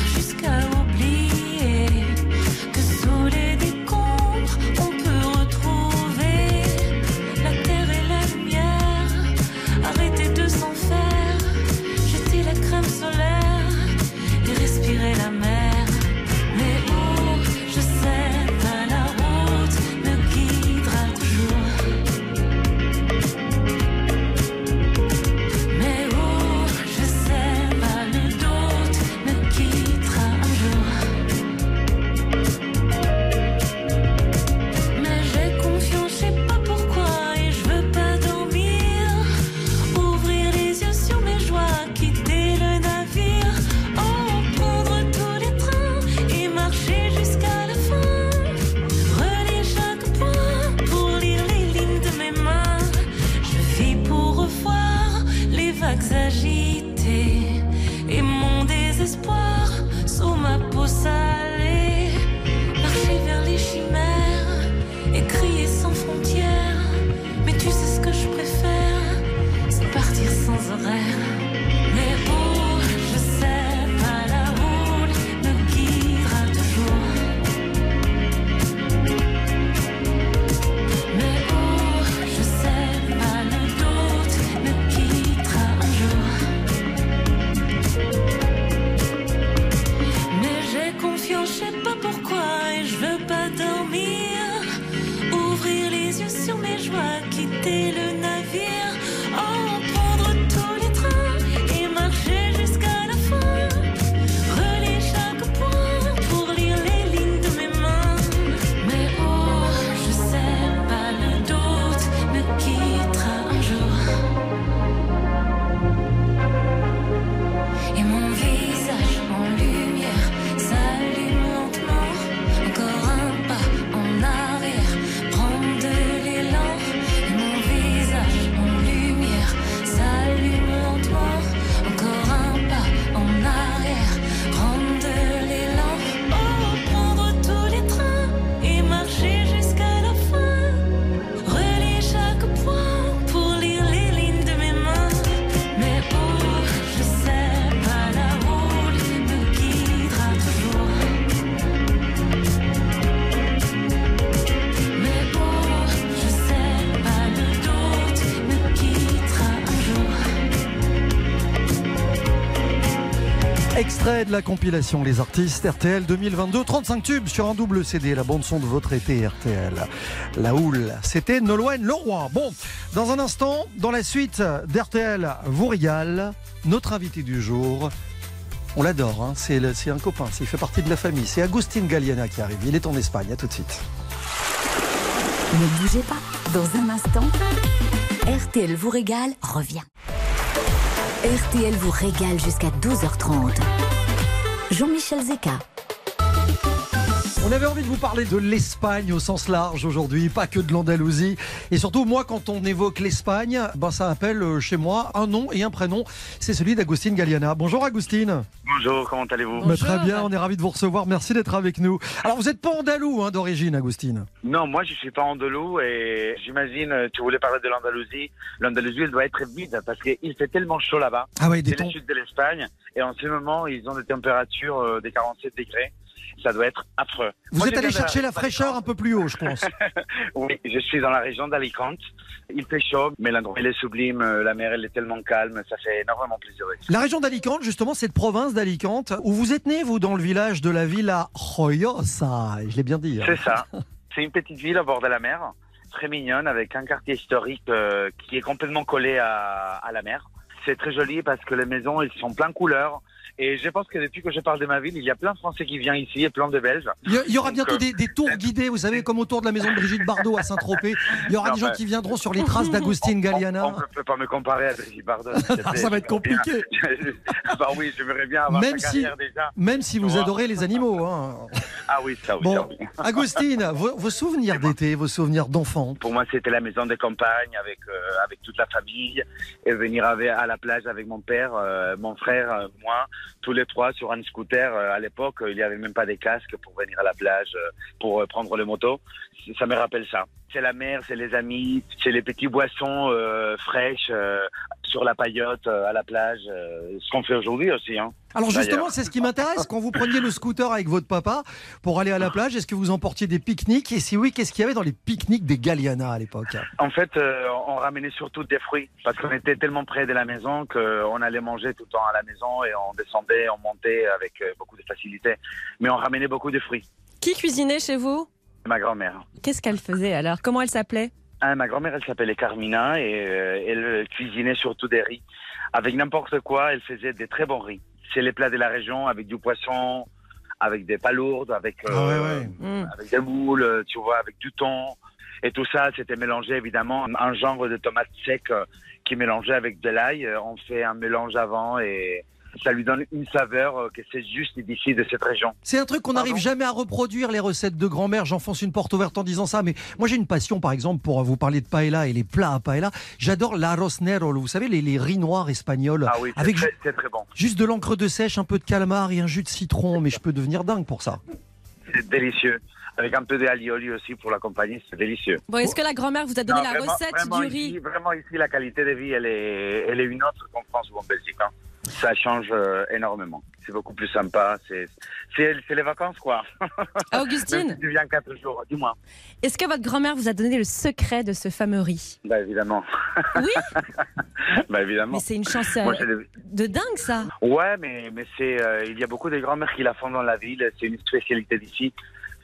De la compilation Les Artistes RTL 2022, 35 tubes sur un double CD, la bande son de votre été RTL. La houle, c'était Nolwenn Leroy. Bon, dans un instant, dans la suite d'RTL vous régale, notre invité du jour, on l'adore, hein, c'est un copain, il fait partie de la famille, c'est Agustin Galliana qui arrive, il est en Espagne, à tout de suite. Ne bougez pas. Dans un instant, RTL vous régale revient. RTL vous régale jusqu'à 12h30. Jean-Michel Zeka. On avait envie de vous parler de l'Espagne au sens large aujourd'hui, pas que de l'Andalousie. Et surtout, moi, quand on évoque l'Espagne, ben, ça appelle euh, chez moi un nom et un prénom. C'est celui d'Agustine Galliana. Bonjour Agustine. Bonjour, comment allez-vous? Bah, très bien, on est ravis de vous recevoir. Merci d'être avec nous. Alors, vous n'êtes pas andalou hein, d'origine, Agustine. Non, moi je suis pas andalou et j'imagine euh, tu voulais parler de l'Andalousie. L'Andalousie elle doit être vide parce qu'il fait tellement chaud là-bas. Ah ouais, des C'est le sud de l'Espagne et en ce moment ils ont des températures euh, des 47 degrés. Ça doit être affreux. Vous Moi, êtes allé chercher la fraîcheur un peu plus haut, je pense. Oui, je suis dans la région d'Alicante. Il fait chaud, mais l'endroit il est sublime. La mer elle est tellement calme, ça fait énormément plaisir. La région d'Alicante, justement, cette province d'Alicante, où vous êtes né, vous, dans le village de la Villa Joyosa. Je l'ai bien dit. hein. C'est ça. C'est une petite ville au bord de la mer, très mignonne, avec un quartier historique euh, qui est complètement collé à, à la mer. C'est très joli parce que les maisons, elles sont plein de couleurs. Et je pense que depuis que je parle de ma ville, il y a plein de Français qui viennent ici et plein de Belges. Il y, aura bientôt euh, des, des tours guidés, vous savez, comme autour de la maison de Brigitte Bardot à Saint-Tropez. Il y aura Non, des gens qui viendront sur les traces d'Agustine On Galliana. ne peut pas me comparer à Brigitte Bardot. Ça va être compliqué. bah oui, j'aimerais bien avoir Même si- déjà. Même si vous adorez les animaux. hein. Ah oui, ça oui, Bon. Agustine, vos, vos souvenirs d'été, vos souvenirs d'enfant. Pour moi, c'était la maison de campagne avec euh, avec toute la famille et venir avec- à la plage avec mon père, euh, mon frère, euh, moi, tous les trois sur un scooter. Euh, à l'époque, il n'y avait même pas des casques pour venir à la plage, euh, pour euh, prendre le moto. Ça me rappelle ça. C'est la mer, c'est les amis, c'est les petits boissons euh, fraîches euh, sur la paillote euh, à la plage. euh, ce qu'on fait aujourd'hui aussi. Hein. Alors justement, c'est ce qui m'intéresse. Quand vous preniez le scooter avec votre papa pour aller à la plage, est-ce que vous emportiez des pique-niques? Et si oui, qu'est-ce qu'il y avait dans les pique-niques des Galliana à l'époque? En fait, euh, on ramenait surtout des fruits parce qu'on était tellement près de la maison qu'on allait manger tout le temps à la maison et on descendait, on montait avec beaucoup de facilité. Mais on ramenait beaucoup de fruits. Qui cuisinait chez vous? Ma grand-mère. Qu'est-ce qu'elle faisait alors? Comment elle s'appelait? Ah, ma grand-mère, elle s'appelait Carmina et euh, elle cuisinait surtout des riz. Avec n'importe quoi, elle faisait des très bons riz. C'est les plats de la région avec du poisson, avec des palourdes, avec, Ah ouais, euh, ouais. Hmm. avec des moules, tu vois, avec du thon. Et tout ça, c'était mélangé évidemment un genre de tomate sec euh, qui mélangé avec de l'ail. Euh, On fait un mélange avant et ça lui donne une saveur euh, que c'est juste d'ici de cette région. C'est un truc qu'on n'arrive jamais à reproduire, les recettes de grand-mère. J'enfonce une porte ouverte en disant ça, mais moi j'ai une passion, par exemple, pour vous parler de paella et les plats à paella. J'adore l'arroz negro, vous savez, les, les riz noirs espagnols. Ah oui, c'est avec très, bon. juste de l'encre de sèche, un peu de calamar et un jus de citron, mais je peux devenir dingue pour ça. C'est délicieux. Avec un peu d'alioli aussi pour l'accompagner, c'est délicieux. Bon, est-ce que la grand-mère vous a donné Non, la vraiment- recette vraiment du ici- riz? Vraiment ici, la qualité de vie, elle est, elle est une autre qu'en France ou en Belgique. hein. Ça change euh, énormément. C'est beaucoup plus sympa. C'est, les vacances, quoi. Même Augustine, tu viens quatre jours, dis-moi. est-ce que votre grand-mère vous a donné le secret de ce fameux riz? Bah évidemment. Oui, bah évidemment. mais c'est une chance euh, Moi, de dingue ça. Ouais, mais, mais c'est, euh, il y a beaucoup de grand-mères qui la font dans la ville. C'est une spécialité d'ici.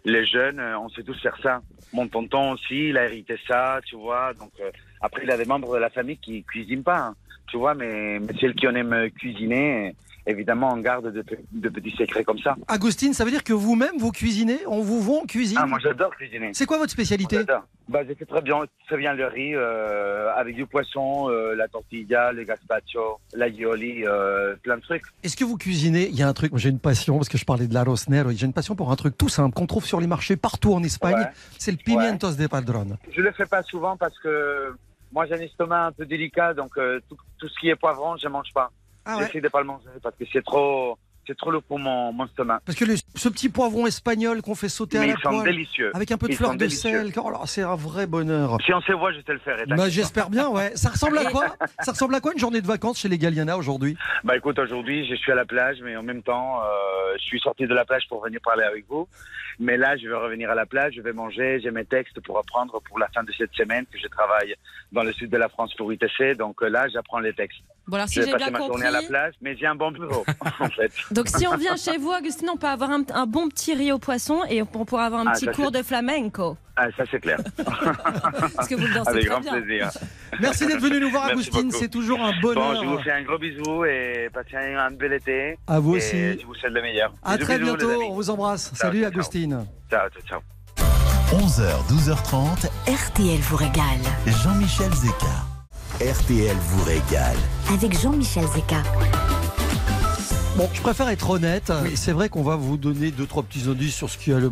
Les jeunes, on sait tous faire ça. Mon tonton aussi, il a hérité ça, tu vois. Donc, euh, Après, il y a des membres de la famille qui cuisinent pas, hein, tu vois, mais, mais celles qui en aiment cuisiner, évidemment, on garde de, pe- de petits secrets comme ça. Agustine, ça veut dire que vous-même, vous cuisinez? On vous voit en cuisine? Ah, moi, j'adore cuisiner. C'est quoi votre spécialité? J'adore. Bah, je fais très bien, très bien le riz euh, avec du poisson, euh, la tortilla, le gazpacho, l'aglioli, euh, plein de trucs. Est-ce que vous cuisinez? Il y a un truc, j'ai une passion, parce que je parlais de l'arroz nero, j'ai une passion pour un truc tout simple qu'on trouve sur les marchés partout en Espagne, Ouais. c'est le pimientos de padrone. Je le fais pas souvent parce que moi j'ai un estomac un peu délicat, donc euh, tout, tout ce qui est poivron, je mange pas. Ah ouais J'essaie de pas le manger parce que c'est trop, c'est trop lourd pour mon, mon estomac. Parce que le- ce petit poivron espagnol qu'on fait sauter à Mais la ils sont poêle, délicieux. avec un peu de Ils fleur de délicieux. sel, oh c'est un vrai bonheur. Si on se voit, je sais le faire. Bah, J'espère bien, ouais. Ça ressemble à quoi? Ça ressemble à quoi une journée de vacances chez les Galliana aujourd'hui? Bah écoute, aujourd'hui je suis à la plage, mais en même temps, euh, je suis sorti de la plage pour venir parler avec vous. Mais là, je vais revenir à la plage, je vais manger, j'ai mes textes pour apprendre pour la fin de cette semaine que je travaille dans le sud de la France pour ITC. Donc euh, là, j'apprends les textes. Bon, alors si je vais j'ai passer bien ma compris. journée à la plage, mais j'ai un bon bureau en fait. Donc si on vient chez vous, Augustine, on peut avoir un, un bon petit riz au poisson et on pourra avoir un Ah, petit cours de flamenco. Ah, ça c'est clair. Parce que vous le dansez Avec très grand bien. plaisir. Merci d'être venu nous voir, beaucoup. C'est toujours un Bon, bonheur. je vous fais un gros bisou et passez un, bel été. À vous Et aussi. Je vous souhaite le meilleur. À Bisous, très bisous, bientôt. On vous embrasse. Ciao, Salut, ciao. Agustine. Ciao, ciao, ciao. 11h, 12h30, RTL vous régale. Jean-Michel Zeka. RTL vous régale. Avec Jean-Michel Zeka. Bon, je préfère être honnête. C'est vrai qu'on va vous donner deux, trois petits indices sur ce qui a le-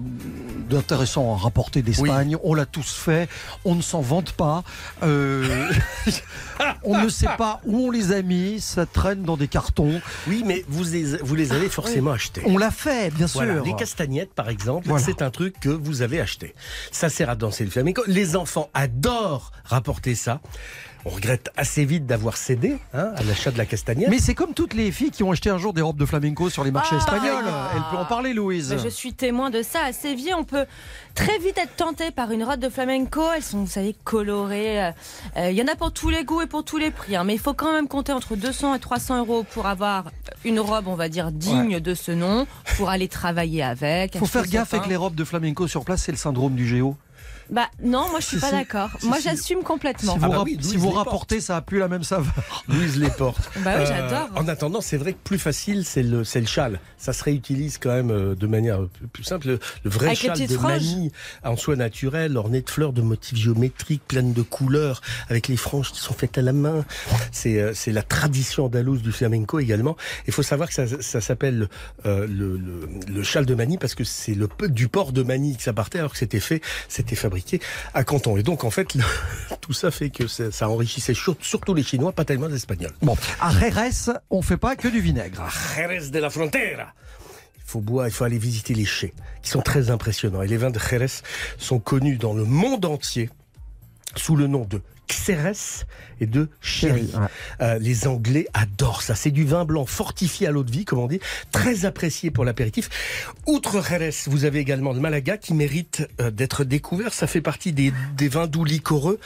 d'intéressant à rapporter d'Espagne. On l'a tous fait. On ne s'en vante pas. Euh, on ne sait pas où on les a mis. Ça traîne dans des cartons. Oui, mais vous les, vous les avez forcément achetés. On l'a fait, bien sûr. Voilà, les castagnettes, par exemple, Voilà. c'est un truc que vous avez acheté. Ça sert à danser le flamenco. Les enfants adorent rapporter ça. On regrette assez vite d'avoir cédé hein, à l'achat de la castagnette. Mais c'est comme toutes les filles qui ont acheté un jour des robes de flamenco sur les marchés Ah. espagnols. Elle peut en parler, Louise. Mais je suis témoin de ça. À Séville, on peut très vite être tenté par une robe de flamenco. Elles sont, vous savez, colorées. Euh, euh, Il y en a pour tous les goûts et pour tous les prix. hein. Mais il faut quand même compter entre 200 et 300 euros pour avoir une robe, on va dire, digne de ce nom, pour aller travailler avec. faut acheter faire gaffe avec les robes de flamenco sur place, c'est le syndrome du géo. Bah non, moi je suis Si, pas si. d'accord. Si, Moi si. j'assume complètement. Si Ah vous, bah rap- oui, si Louise vous les porte. rapportez, ça a plus la même saveur. Louise les porte. Bah oui, j'adore. En attendant, c'est vrai que plus facile, c'est le, c'est le châle. Ça se réutilise quand même euh, de manière euh, plus simple. Le, le vrai Avec châle de. Manille, en soie naturelle, orné de fleurs de motifs géométriques, pleines de couleurs, avec les franges qui sont faites à la main. C'est euh, c'est la tradition andalouse du flamenco également. Il faut savoir que ça, ça s'appelle euh, le, le, le châle de Manille parce que c'est le du port de Manille que ça partait, alors que c'était fait, c'était fabriqué à Canton. Et donc en fait, le- tout ça fait que ça, ça enrichissait sur- surtout les Chinois, pas tellement les Espagnols. Bon, à Jerez, on fait pas que du vinaigre. Jerez de la Frontera. Il faut boire, il faut aller visiter les chais, qui sont très impressionnants. Et les vins de Jerez sont connus dans le monde entier sous le nom de Xérès et de. Ouais. Euh, les Anglais adorent ça. C'est du vin blanc fortifié à l'eau de vie, comme on dit, très apprécié pour l'apéritif. Outre Jerez, vous avez également le Malaga qui mérite euh, d'être découvert. Ça fait partie des, des vins doux liquoreux.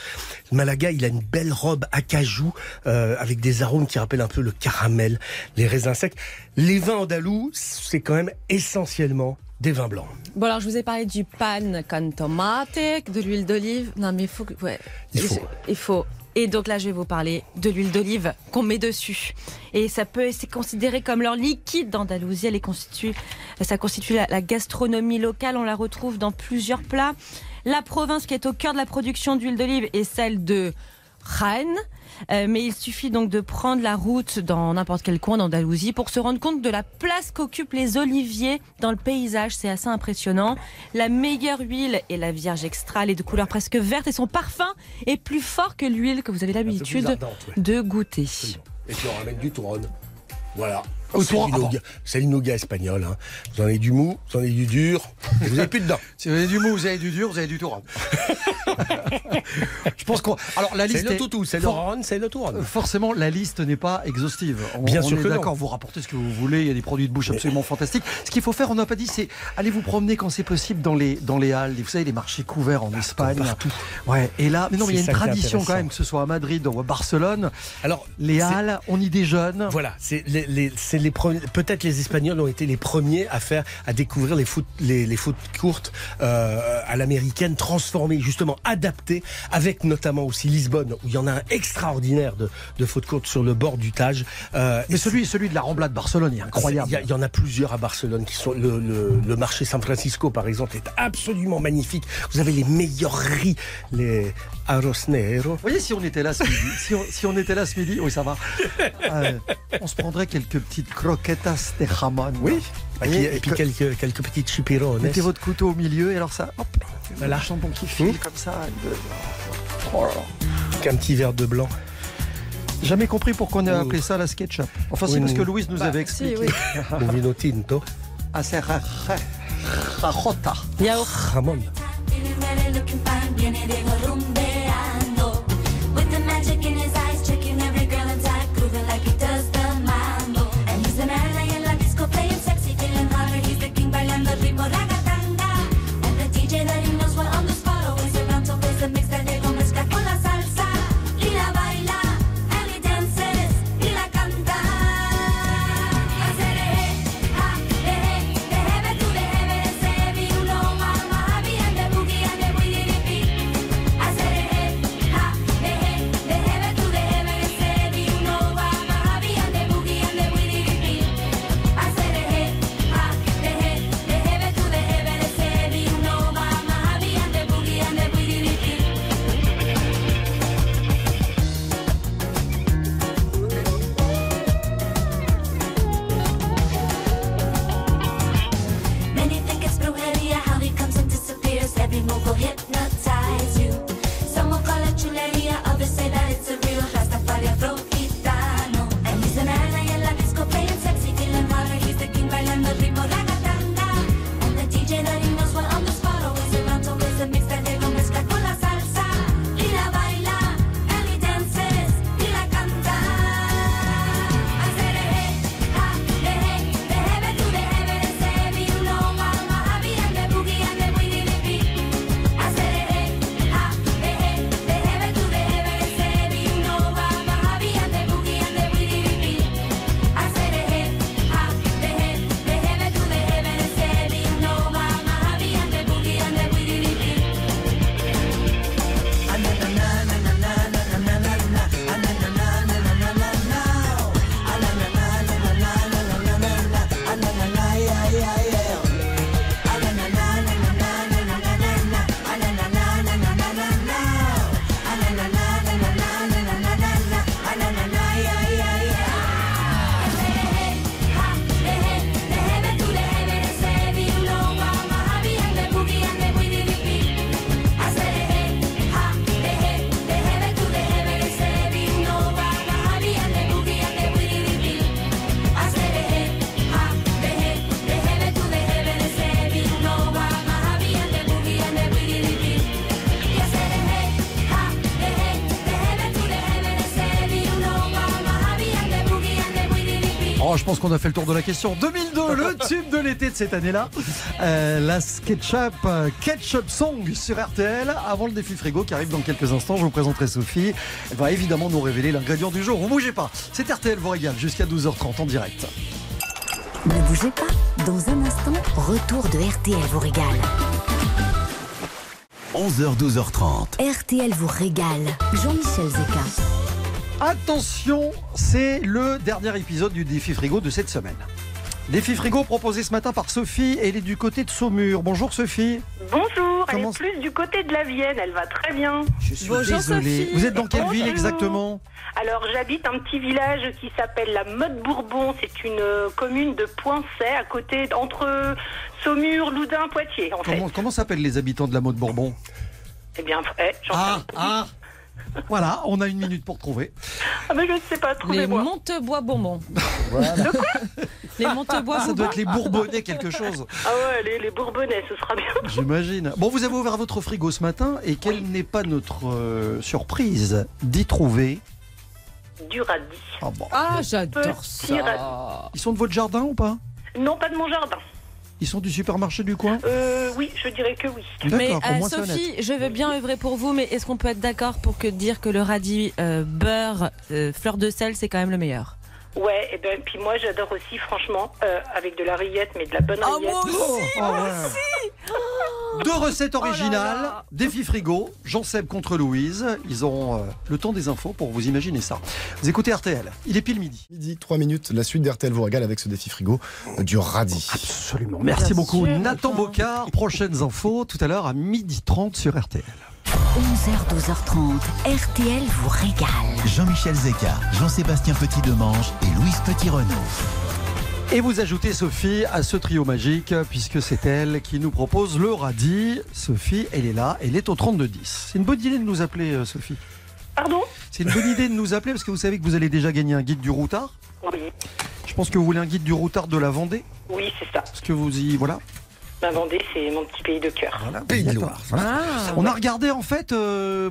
Le Malaga, il a une belle robe à cajou euh, avec des arômes qui rappellent un peu le caramel, les raisins secs. Les vins andalous, c'est quand même essentiellement des vins blancs. Bon alors je vous ai parlé du pan con tomate, de l'huile d'olive. Non mais il faut que ouais. Il faut. Il faut. Et donc là je vais vous parler de l'huile d'olive qu'on met dessus. Et ça peut c'est considéré comme leur liquide d'Andalousie. Elle est constitue, ça constitue la, la gastronomie locale. On la retrouve dans plusieurs plats. La province qui est au cœur de la production d'huile d'olive est celle de Rennes. Euh, mais il suffit donc de prendre la route dans n'importe quel coin d'Andalousie pour se rendre compte de la place qu'occupent les oliviers dans le paysage. C'est assez impressionnant. La meilleure huile est la vierge extra. Elle est de couleur presque verte et son parfum est plus fort que l'huile que vous avez l'habitude ouais. de goûter. Et puis on ramène du Touron. Voilà. C'est le ah C'est le espagnol. hein. Vous en avez du mou, vous en avez du dur, vous n'avez plus dedans. Si vous avez du mou, vous avez du dur, vous avez du touron. Je pense qu'on. Alors la C'est liste. le est- toutou, c'est le for- c'est le touron. Forcément, la liste n'est pas exhaustive. On, Bien on sûr est que non. d'accord, vous rapportez ce que vous voulez, il y a des produits de bouche absolument fantastiques. Ce qu'il faut faire, on n'a pas dit, c'est aller vous promener quand c'est possible dans les, dans les halles. Vous savez, les marchés couverts en Espagne. partout. Ouais, et là, mais non, mais il y a C'est une tradition quand même, que ce soit à Madrid ou à Barcelone. Alors, Les c'est- halles, on y déjeune. Voilà, c'est les, les- c'est les peut-être les Espagnols ont été les premiers à faire, à découvrir les foot, les, les foot courtes euh, à l'américaine, transformées justement, adaptées, avec notamment aussi Lisbonne, où il y en a un extraordinaire de, de foot courtes sur le bord du Tage. Euh, Mais et celui, celui de la Rambla de Barcelone, il est incroyable. il y, en a plusieurs à Barcelone qui sont le, le- le marché San Francisco par exemple est absolument magnifique. Vous avez les meilleurs riz, les arroz negro. Vous voyez, si on était là ce midi, si on, si on était là ce midi, oui, ça va. Euh, on se prendrait quelques petites croquetas de jamon. Oui. Et puis, Et et puis que- quelques, quelques petites chipirones. Mettez votre couteau au milieu et alors ça, hop, Voilà. le jambon qui file Hum. comme ça. Oh petit verre de blanc. Jamais compris pourquoi on a Ouh. appelé ça la SketchUp. Enfin, si, Oui, parce oui. que Louise nous Bah, avait si, expliqué. oui. Un vino tinto. Ah, c'est ra- ra- rajota. Yaourt. Pense qu'on a fait le tour de la question. 2002, le tube de l'été de cette année-là. Euh, la SketchUp euh, Ketchup Song sur RTL. Avant le défi frigo qui arrive dans quelques instants, je vous présenterai Sophie. Elle va évidemment nous révéler l'ingrédient du jour. Vous bougez pas. C'est RTL vous régale jusqu'à 12h30 en direct. Ne bougez pas. Dans un instant, retour de RTL vous régale. 11h, 12h30. RTL vous régale. Jean-Michel Zeka. Attention, c'est le dernier épisode du défi frigo de cette semaine. Défi frigo proposé ce matin par Sophie. Elle est du côté de Saumur. Bonjour Sophie. Bonjour, elle est plus du côté de la Vienne, elle va très bien. Je suis Bonjour, désolé. Sophie. Vous êtes dans quelle ville exactement? Alors j'habite un petit village qui s'appelle la Motte Bourbon, c'est une euh, commune de Poincet, à côté, entre Saumur, Loudun, Poitiers en Comment, fait. comment s'appellent les habitants de la Motte Bourbon? Eh bien, eh, j'en Ah, sais- ah Voilà, on a une minute pour trouver. Ah, mais je ne sais pas, Les trouvez-moi. Montebois bonbons. Les Montebois Ça doit être les Bourbonnais quelque chose. Ah ouais, les, les Bourbonnais, ce sera bien. J'imagine. Bon, vous avez ouvert votre frigo ce matin et quelle n'est pas notre euh, surprise d'y trouver? Du radis. Ah bon. Ah, j'adore ça. Ils sont de votre jardin ou pas? Non, pas de mon jardin. Ils sont du supermarché du coin Euh, oui, je dirais que oui. Mais euh. Sophie, je veux bien œuvrer pour vous, mais est-ce qu'on peut être d'accord pour que dire que le radis euh, beurre, euh, fleur de sel, c'est quand même le meilleur? Ouais, et ben puis moi j'adore aussi franchement euh, avec de la rillette, mais de la bonne Oh, rillette. moi aussi, Oh, moi ouais. aussi. Deux recettes originales, Oh là là. défi frigo, Jean-Seb contre Louise. Ils auront euh, le temps des infos pour vous imaginer ça. Vous écoutez RTL, il est pile midi. Midi, 3 minutes, la suite d'RTL vous régale avec ce défi frigo euh, du radis. Absolument. Merci Bien beaucoup. sûr, Nathan. Bocard, prochaines infos tout à l'heure à midi 30 sur RTL. 11h, 12h30, RTL vous régale. Jean-Michel Zeka, Jean-Sébastien Petit-Demange et Louise Petit-Renault. Et vous ajoutez Sophie à ce trio magique, puisque c'est elle qui nous propose le radis. Sophie, elle est là, elle est au 3210. C'est une bonne idée de nous appeler, euh, Sophie. Pardon? C'est une bonne idée de nous appeler, parce que vous savez que vous allez déjà gagner un guide du routard. Oui, Je pense que vous voulez un guide du routard de la Vendée. oui, c'est ça. Parce que vous y. Voilà. Ma Vendée, c'est mon petit pays de cœur. Pays de. Loire. Voilà. Ah, On a regardé en fait euh,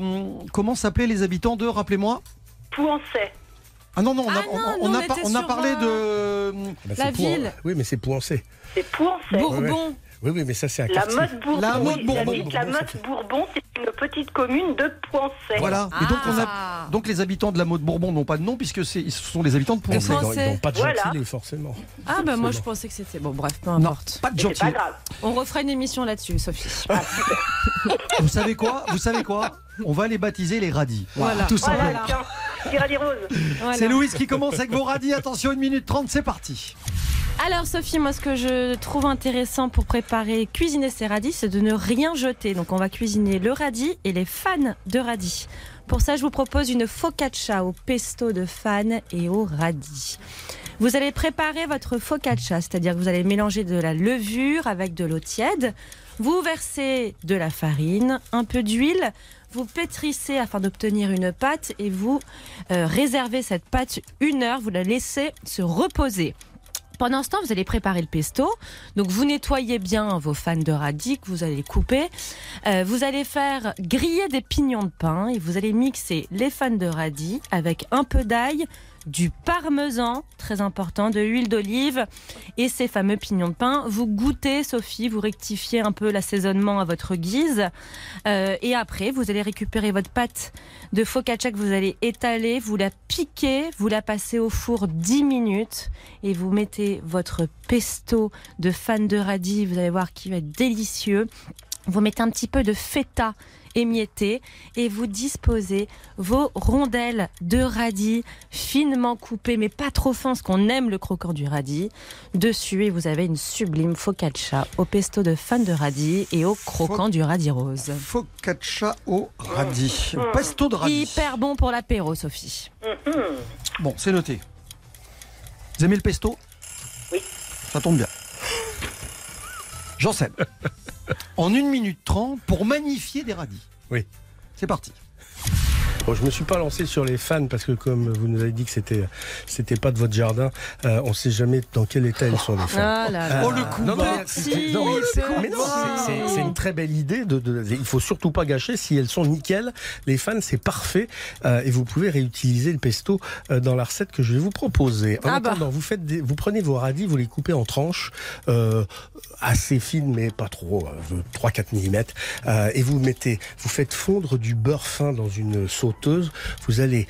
comment s'appelaient les habitants de, rappelez-moi. Pouancet. Ah non, non, on a, Ah on- non, on nous, a on par- était on a sur, parlé de. Bah, La c'est ville. Oui, mais c'est Pouancé. C'est Pouancet. Bourbon. Oui, oui, mais ça, c'est un La quartier. Motte Bourbon. La Motte oui, Bourbon. La Bourbon, Motte Bourbon, c'est une petite commune de Pouancet. Voilà. Et donc, on a, Ah. donc les habitants de la Mode Bourbon n'ont pas de nom puisque ce sont les habitants de dans- Ils n'ont pas de Voilà. gentilé, forcément. Ah bah moi je pensais que c'était bon bref peu Non, importe. pas de Mais C'est gentil. pas grave. On refera une émission là-dessus Sophie. Vous savez quoi? Vous savez quoi? On va les baptiser les radis. Voilà. Tout simplement. Voilà. C'est Louise qui commence avec vos radis. Attention, 1 minute 30, c'est parti. Alors Sophie, moi ce que je trouve intéressant pour préparer, cuisiner ces radis, c'est de ne rien jeter. Donc on va cuisiner le radis et les fans de radis. Pour ça, je vous propose une focaccia au pesto de fan et au radis. Vous allez préparer votre focaccia, c'est-à-dire que vous allez mélanger de la levure avec de l'eau tiède. Vous versez de la farine, un peu d'huile, vous pétrissez afin d'obtenir une pâte et vous euh, réservez cette pâte une heure, vous la laissez se reposer. Pendant ce temps, vous allez préparer le pesto. Donc, vous nettoyez bien vos fans de radis que vous allez couper. Euh, vous allez faire griller des pignons de pain et vous allez mixer les fans de radis avec un peu d'ail, du parmesan, très important, de l'huile d'olive et ces fameux pignons de pain. Vous goûtez, Sophie, vous rectifiez un peu l'assaisonnement à votre guise. Euh, et après, vous allez récupérer votre pâte de focaccia que vous allez étaler, vous la piquez, vous la passez au four 10 minutes et vous mettez votre pesto de fan de radis, vous allez voir qui va être délicieux. Vous mettez un petit peu de feta émietté et vous disposez vos rondelles de radis finement coupées mais pas trop fin parce qu'on aime le croquant du radis. Dessus et vous avez une sublime focaccia au pesto de fan de radis et au croquant du radis rose. Focaccia au radis. Pesto de radis. Hyper bon pour l'apéro Sophie. Bon, c'est noté. Vous aimez le pesto? Oui. Ça tombe bien. J'en sais. En 1 minute 30 pour magnifier des radis. Oui. C'est parti. Bon, je me suis pas lancé sur les fans parce que comme vous nous avez dit que c'était c'était pas de votre jardin, euh, on sait jamais dans quel état ils sont les fans. Ah là là. Oh, le coup non, non, mais c'est- une très belle idée. De, de- il faut surtout pas gâcher. Si elles sont nickel, les fans, c'est parfait. Euh, et vous pouvez réutiliser le pesto euh, dans la recette que je vais vous proposer. En Ah bah. attendant, vous, faites des- vous prenez vos radis, vous les coupez en tranches euh, assez fines, mais pas trop, euh, 3-4 mm. Euh, et vous mettez, vous faites fondre du beurre fin dans une Vous allez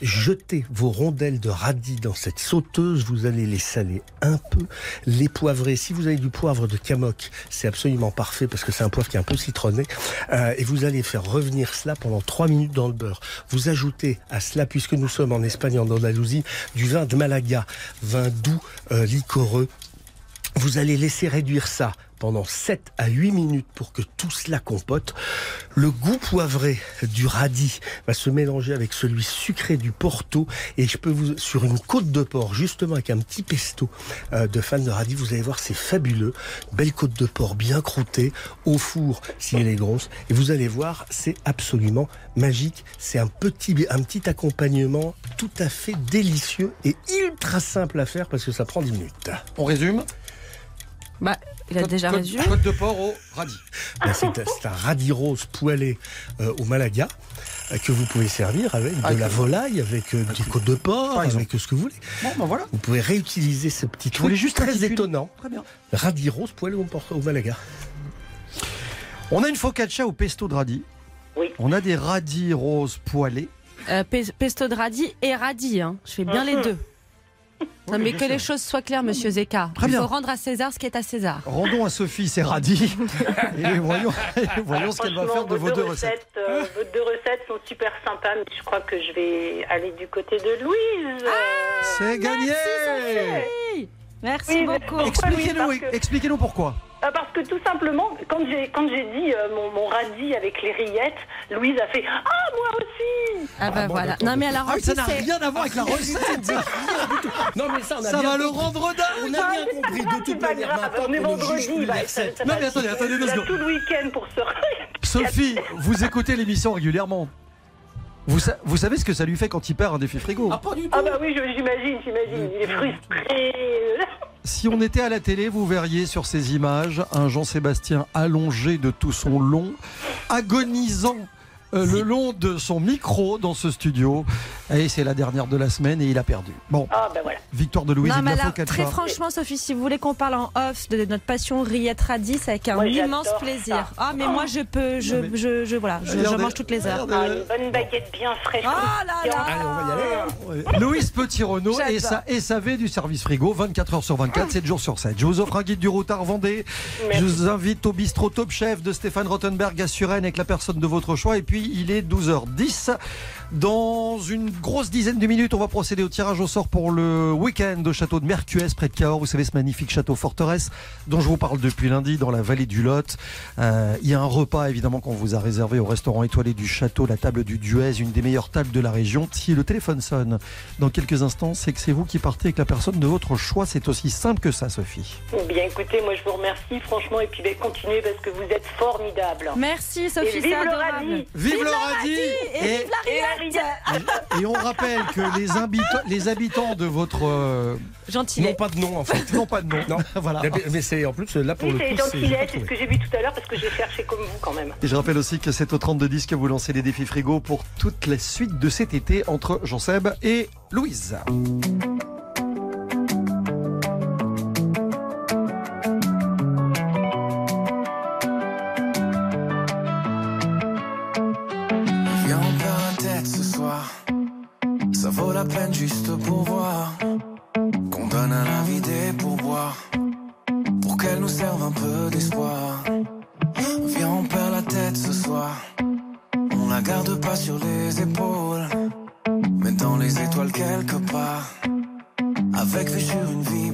jeter vos rondelles de radis dans cette sauteuse, vous allez les saler un peu, les poivrer. Si vous avez du poivre de Camoc, c'est absolument parfait parce que c'est un poivre qui est un peu citronné. Euh, et vous allez faire revenir cela pendant 3 minutes dans le beurre. Vous ajoutez à cela, puisque nous sommes en Espagne, en Andalousie, du vin de Malaga, vin doux, euh, liquoreux. Vous allez laisser réduire ça pendant 7 à 8 minutes pour que tout cela compote. Le goût poivré du radis va se mélanger avec celui sucré du Porto. Et je peux vous sur une côte de porc justement avec un petit pesto euh, de fan de radis, vous allez voir c'est fabuleux, belle côte de porc bien croûtée au four si elle est grosse. Et vous allez voir c'est absolument magique, c'est un petit un petit accompagnement tout à fait délicieux et ultra simple à faire parce que ça prend 10 minutes. On résume? Bah, il a Côte- déjà côte- résumé. Côte de porc au radis. Ben, c'est c'est un radis rose poêlé euh, au Malaga euh, que vous pouvez servir avec de Avec la le- volaille, avec euh, des côtes de porc, avec euh, ce que vous voulez. Bon, ben voilà. Vous pouvez réutiliser ce petit truc juste très étonnant. Très bien. Radis rose poêlé au, Malaga. On a une focaccia au pesto de radis. Oui. On a des radis roses poêlés. Euh, pe- pesto de radis et radis, hein. je fais bien les Mhm. deux. Non, mais que les choses soient claires, monsieur Zeka. Très Il bien. faut rendre à César ce qui est à César. Rendons à Sophie ses radis et voyons, voyons ce qu'elle va faire de vos deux recettes. euh, vos deux recettes sont super sympas, mais je crois que je vais aller du côté de Louise. Euh, C'est gagné Sophie Merci Oui, mais beaucoup. Expliquez-nous Parce que- expliquez-nous pourquoi. Ah, Parce que tout simplement, quand j'ai quand j'ai dit euh, mon, mon radis avec les rillettes, Louise a fait Ah moi aussi Ah bah voilà. Non mais alors Ah ça n'a c'est- rien à voir avec la recette. Non, mais ça, on a Ça bien va le compris. rendre On dingue. a bien compris. De toute manière, on est vendredi. plus bah, ça- ça Non, mais attendez, attendez deux secondes. tout le week-end pour se. Sophie, vous écoutez l'émission régulièrement. Vous, sa- vous savez ce que ça lui fait quand il perd un défi frigo? Ah, pas du tout. Ah bah oui, j'imagine, j'imagine. Il est frustré. Si on était à la télé, vous verriez sur ces images un Jean-Sébastien allongé de tout son long, agonisant euh, le long de son micro dans ce studio. Et c'est la dernière de la semaine et il a perdu. Bon, Ah voilà. victoire de Louise Non, mais alors, très franchement, Sophie, si vous voulez qu'on parle en off de notre passion rillette radis, c'est avec un Moi, immense plaisir. Ah, mais moi, je peux, je, mais- je, je- voilà, je, mange toutes les heures. Ah, une bonne baguette bien fraîche. Ah là là Allez, on va y aller. hein. Louise Petit-Renault et sa SAV du service frigo, 24 heures sur 24, 7 jours sur 7. Je vous offre un guide du routard Vendée. Merci. Je vous invite au bistrot Top Chef de Stéphane Rottenberg à Suresnes avec la personne de votre choix. Et puis, il est 12h10. Dans une grosse dizaine de minutes, on va procéder au tirage au sort pour le week-end au château de Mercues, près de Cahors. Vous savez, ce magnifique château forteresse dont je vous parle depuis lundi dans la vallée du Lot. Euh, il y a un repas, évidemment, qu'on vous a réservé au restaurant étoilé du château, la table du Duez, une des meilleures tables de la région. Si le téléphone sonne dans quelques instants, c'est que c'est vous qui partez avec la personne de votre choix. C'est aussi simple que ça, Sophie. Bien écoutez, moi je vous remercie franchement et puis ben, continuez parce que vous êtes formidable. Merci, Sophie, Et vive le radis Vive le radis Et, vive la Et on rappelle que les, habitants, les habitants de votre... euh, Gentillet. Non, pas de nom en fait. n'ont pas de nom. Non. voilà. Mais- Mais c'est en plus là pour Oui, le c'est coup. c'est- c'est ce que j'ai vu tout à l'heure parce que j'ai cherché comme vous quand même. Et je rappelle aussi que c'est au 3210 que vous lancez les défis frigo pour toute la suite de cet été entre Jean-Seb et Louise. Ça vaut la peine juste pour voir. Qu'on donne à la vie des pourboires. Pour qu'elle nous serve un peu d'espoir. Viens, on perd la tête ce soir. On la garde pas sur les épaules. Mais dans les étoiles quelque part. Avec vue sur une vie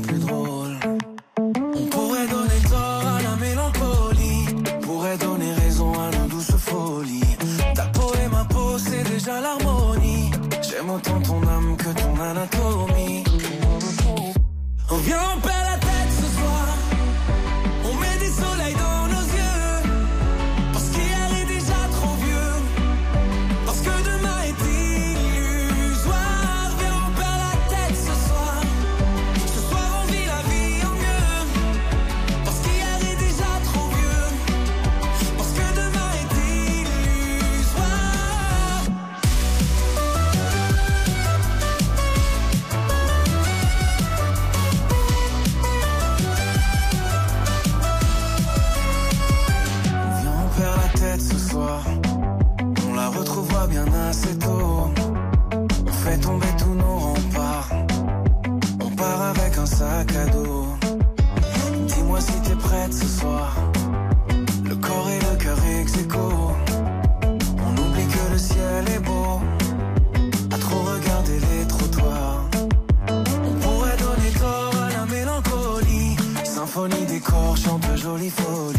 before.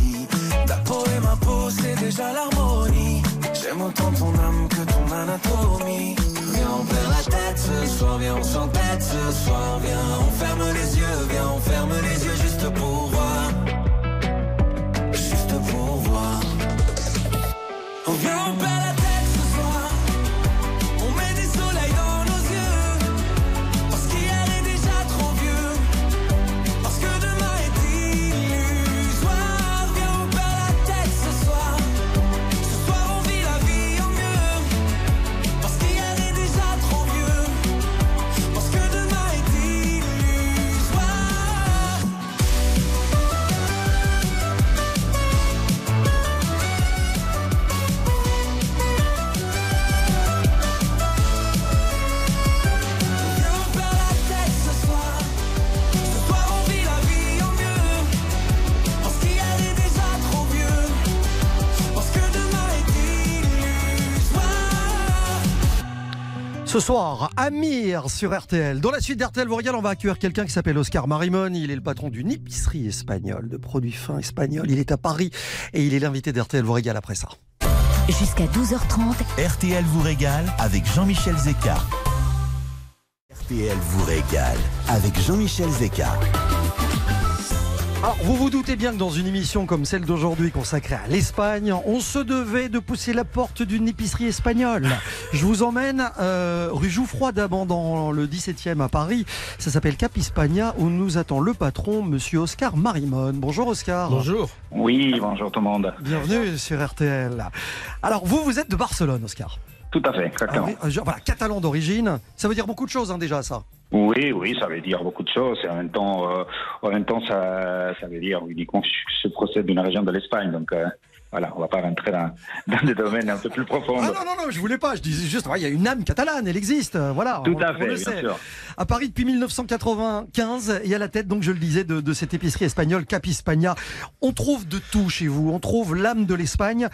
Ce soir, Amir sur RTL. Dans la suite d'RTL vous on va accueillir quelqu'un qui s'appelle Oscar Marimon. Il est le patron d'une épicerie espagnole de produits fins espagnols. Il est à Paris et il est l'invité d'RTL vous régale après ça. Jusqu'à 12h30, RTL vous régale avec Jean-Michel Zeka. RTL vous régale avec Jean-Michel Zeka. Alors, vous vous doutez bien que dans une émission comme celle d'aujourd'hui consacrée à l'Espagne, on se devait de pousser la porte d'une épicerie espagnole. Je vous emmène euh, rue Jouffroy d'Aban dans le 17e à Paris. Ça s'appelle Cap Hispania où nous attend le patron, monsieur Oscar Marimon. Bonjour Oscar. Bonjour. Oui, bonjour tout le monde. Bienvenue sur RTL. Alors, vous, vous êtes de Barcelone, Oscar. Tout à fait, exactement. Ah euh, voilà, catalan d'origine. Ça veut dire beaucoup de choses hein, déjà, ça. Oui, oui, ça veut dire beaucoup de choses. Et en même temps, euh, en même temps ça, ça veut dire uniquement que je procède d'une région de l'Espagne. Donc euh, voilà, on va pas rentrer dans, dans des domaines un peu plus profonds. Ah non, non, non, je voulais pas. Je disais juste, il y a une âme catalane, elle existe. euh, Voilà. Tout on- à fait, bien sait. sûr. À Paris depuis 1995 et à la tête, donc je le disais, de, de cette épicerie espagnole Cap Hispania. On trouve de tout chez vous. On trouve l'âme de l'Espagne.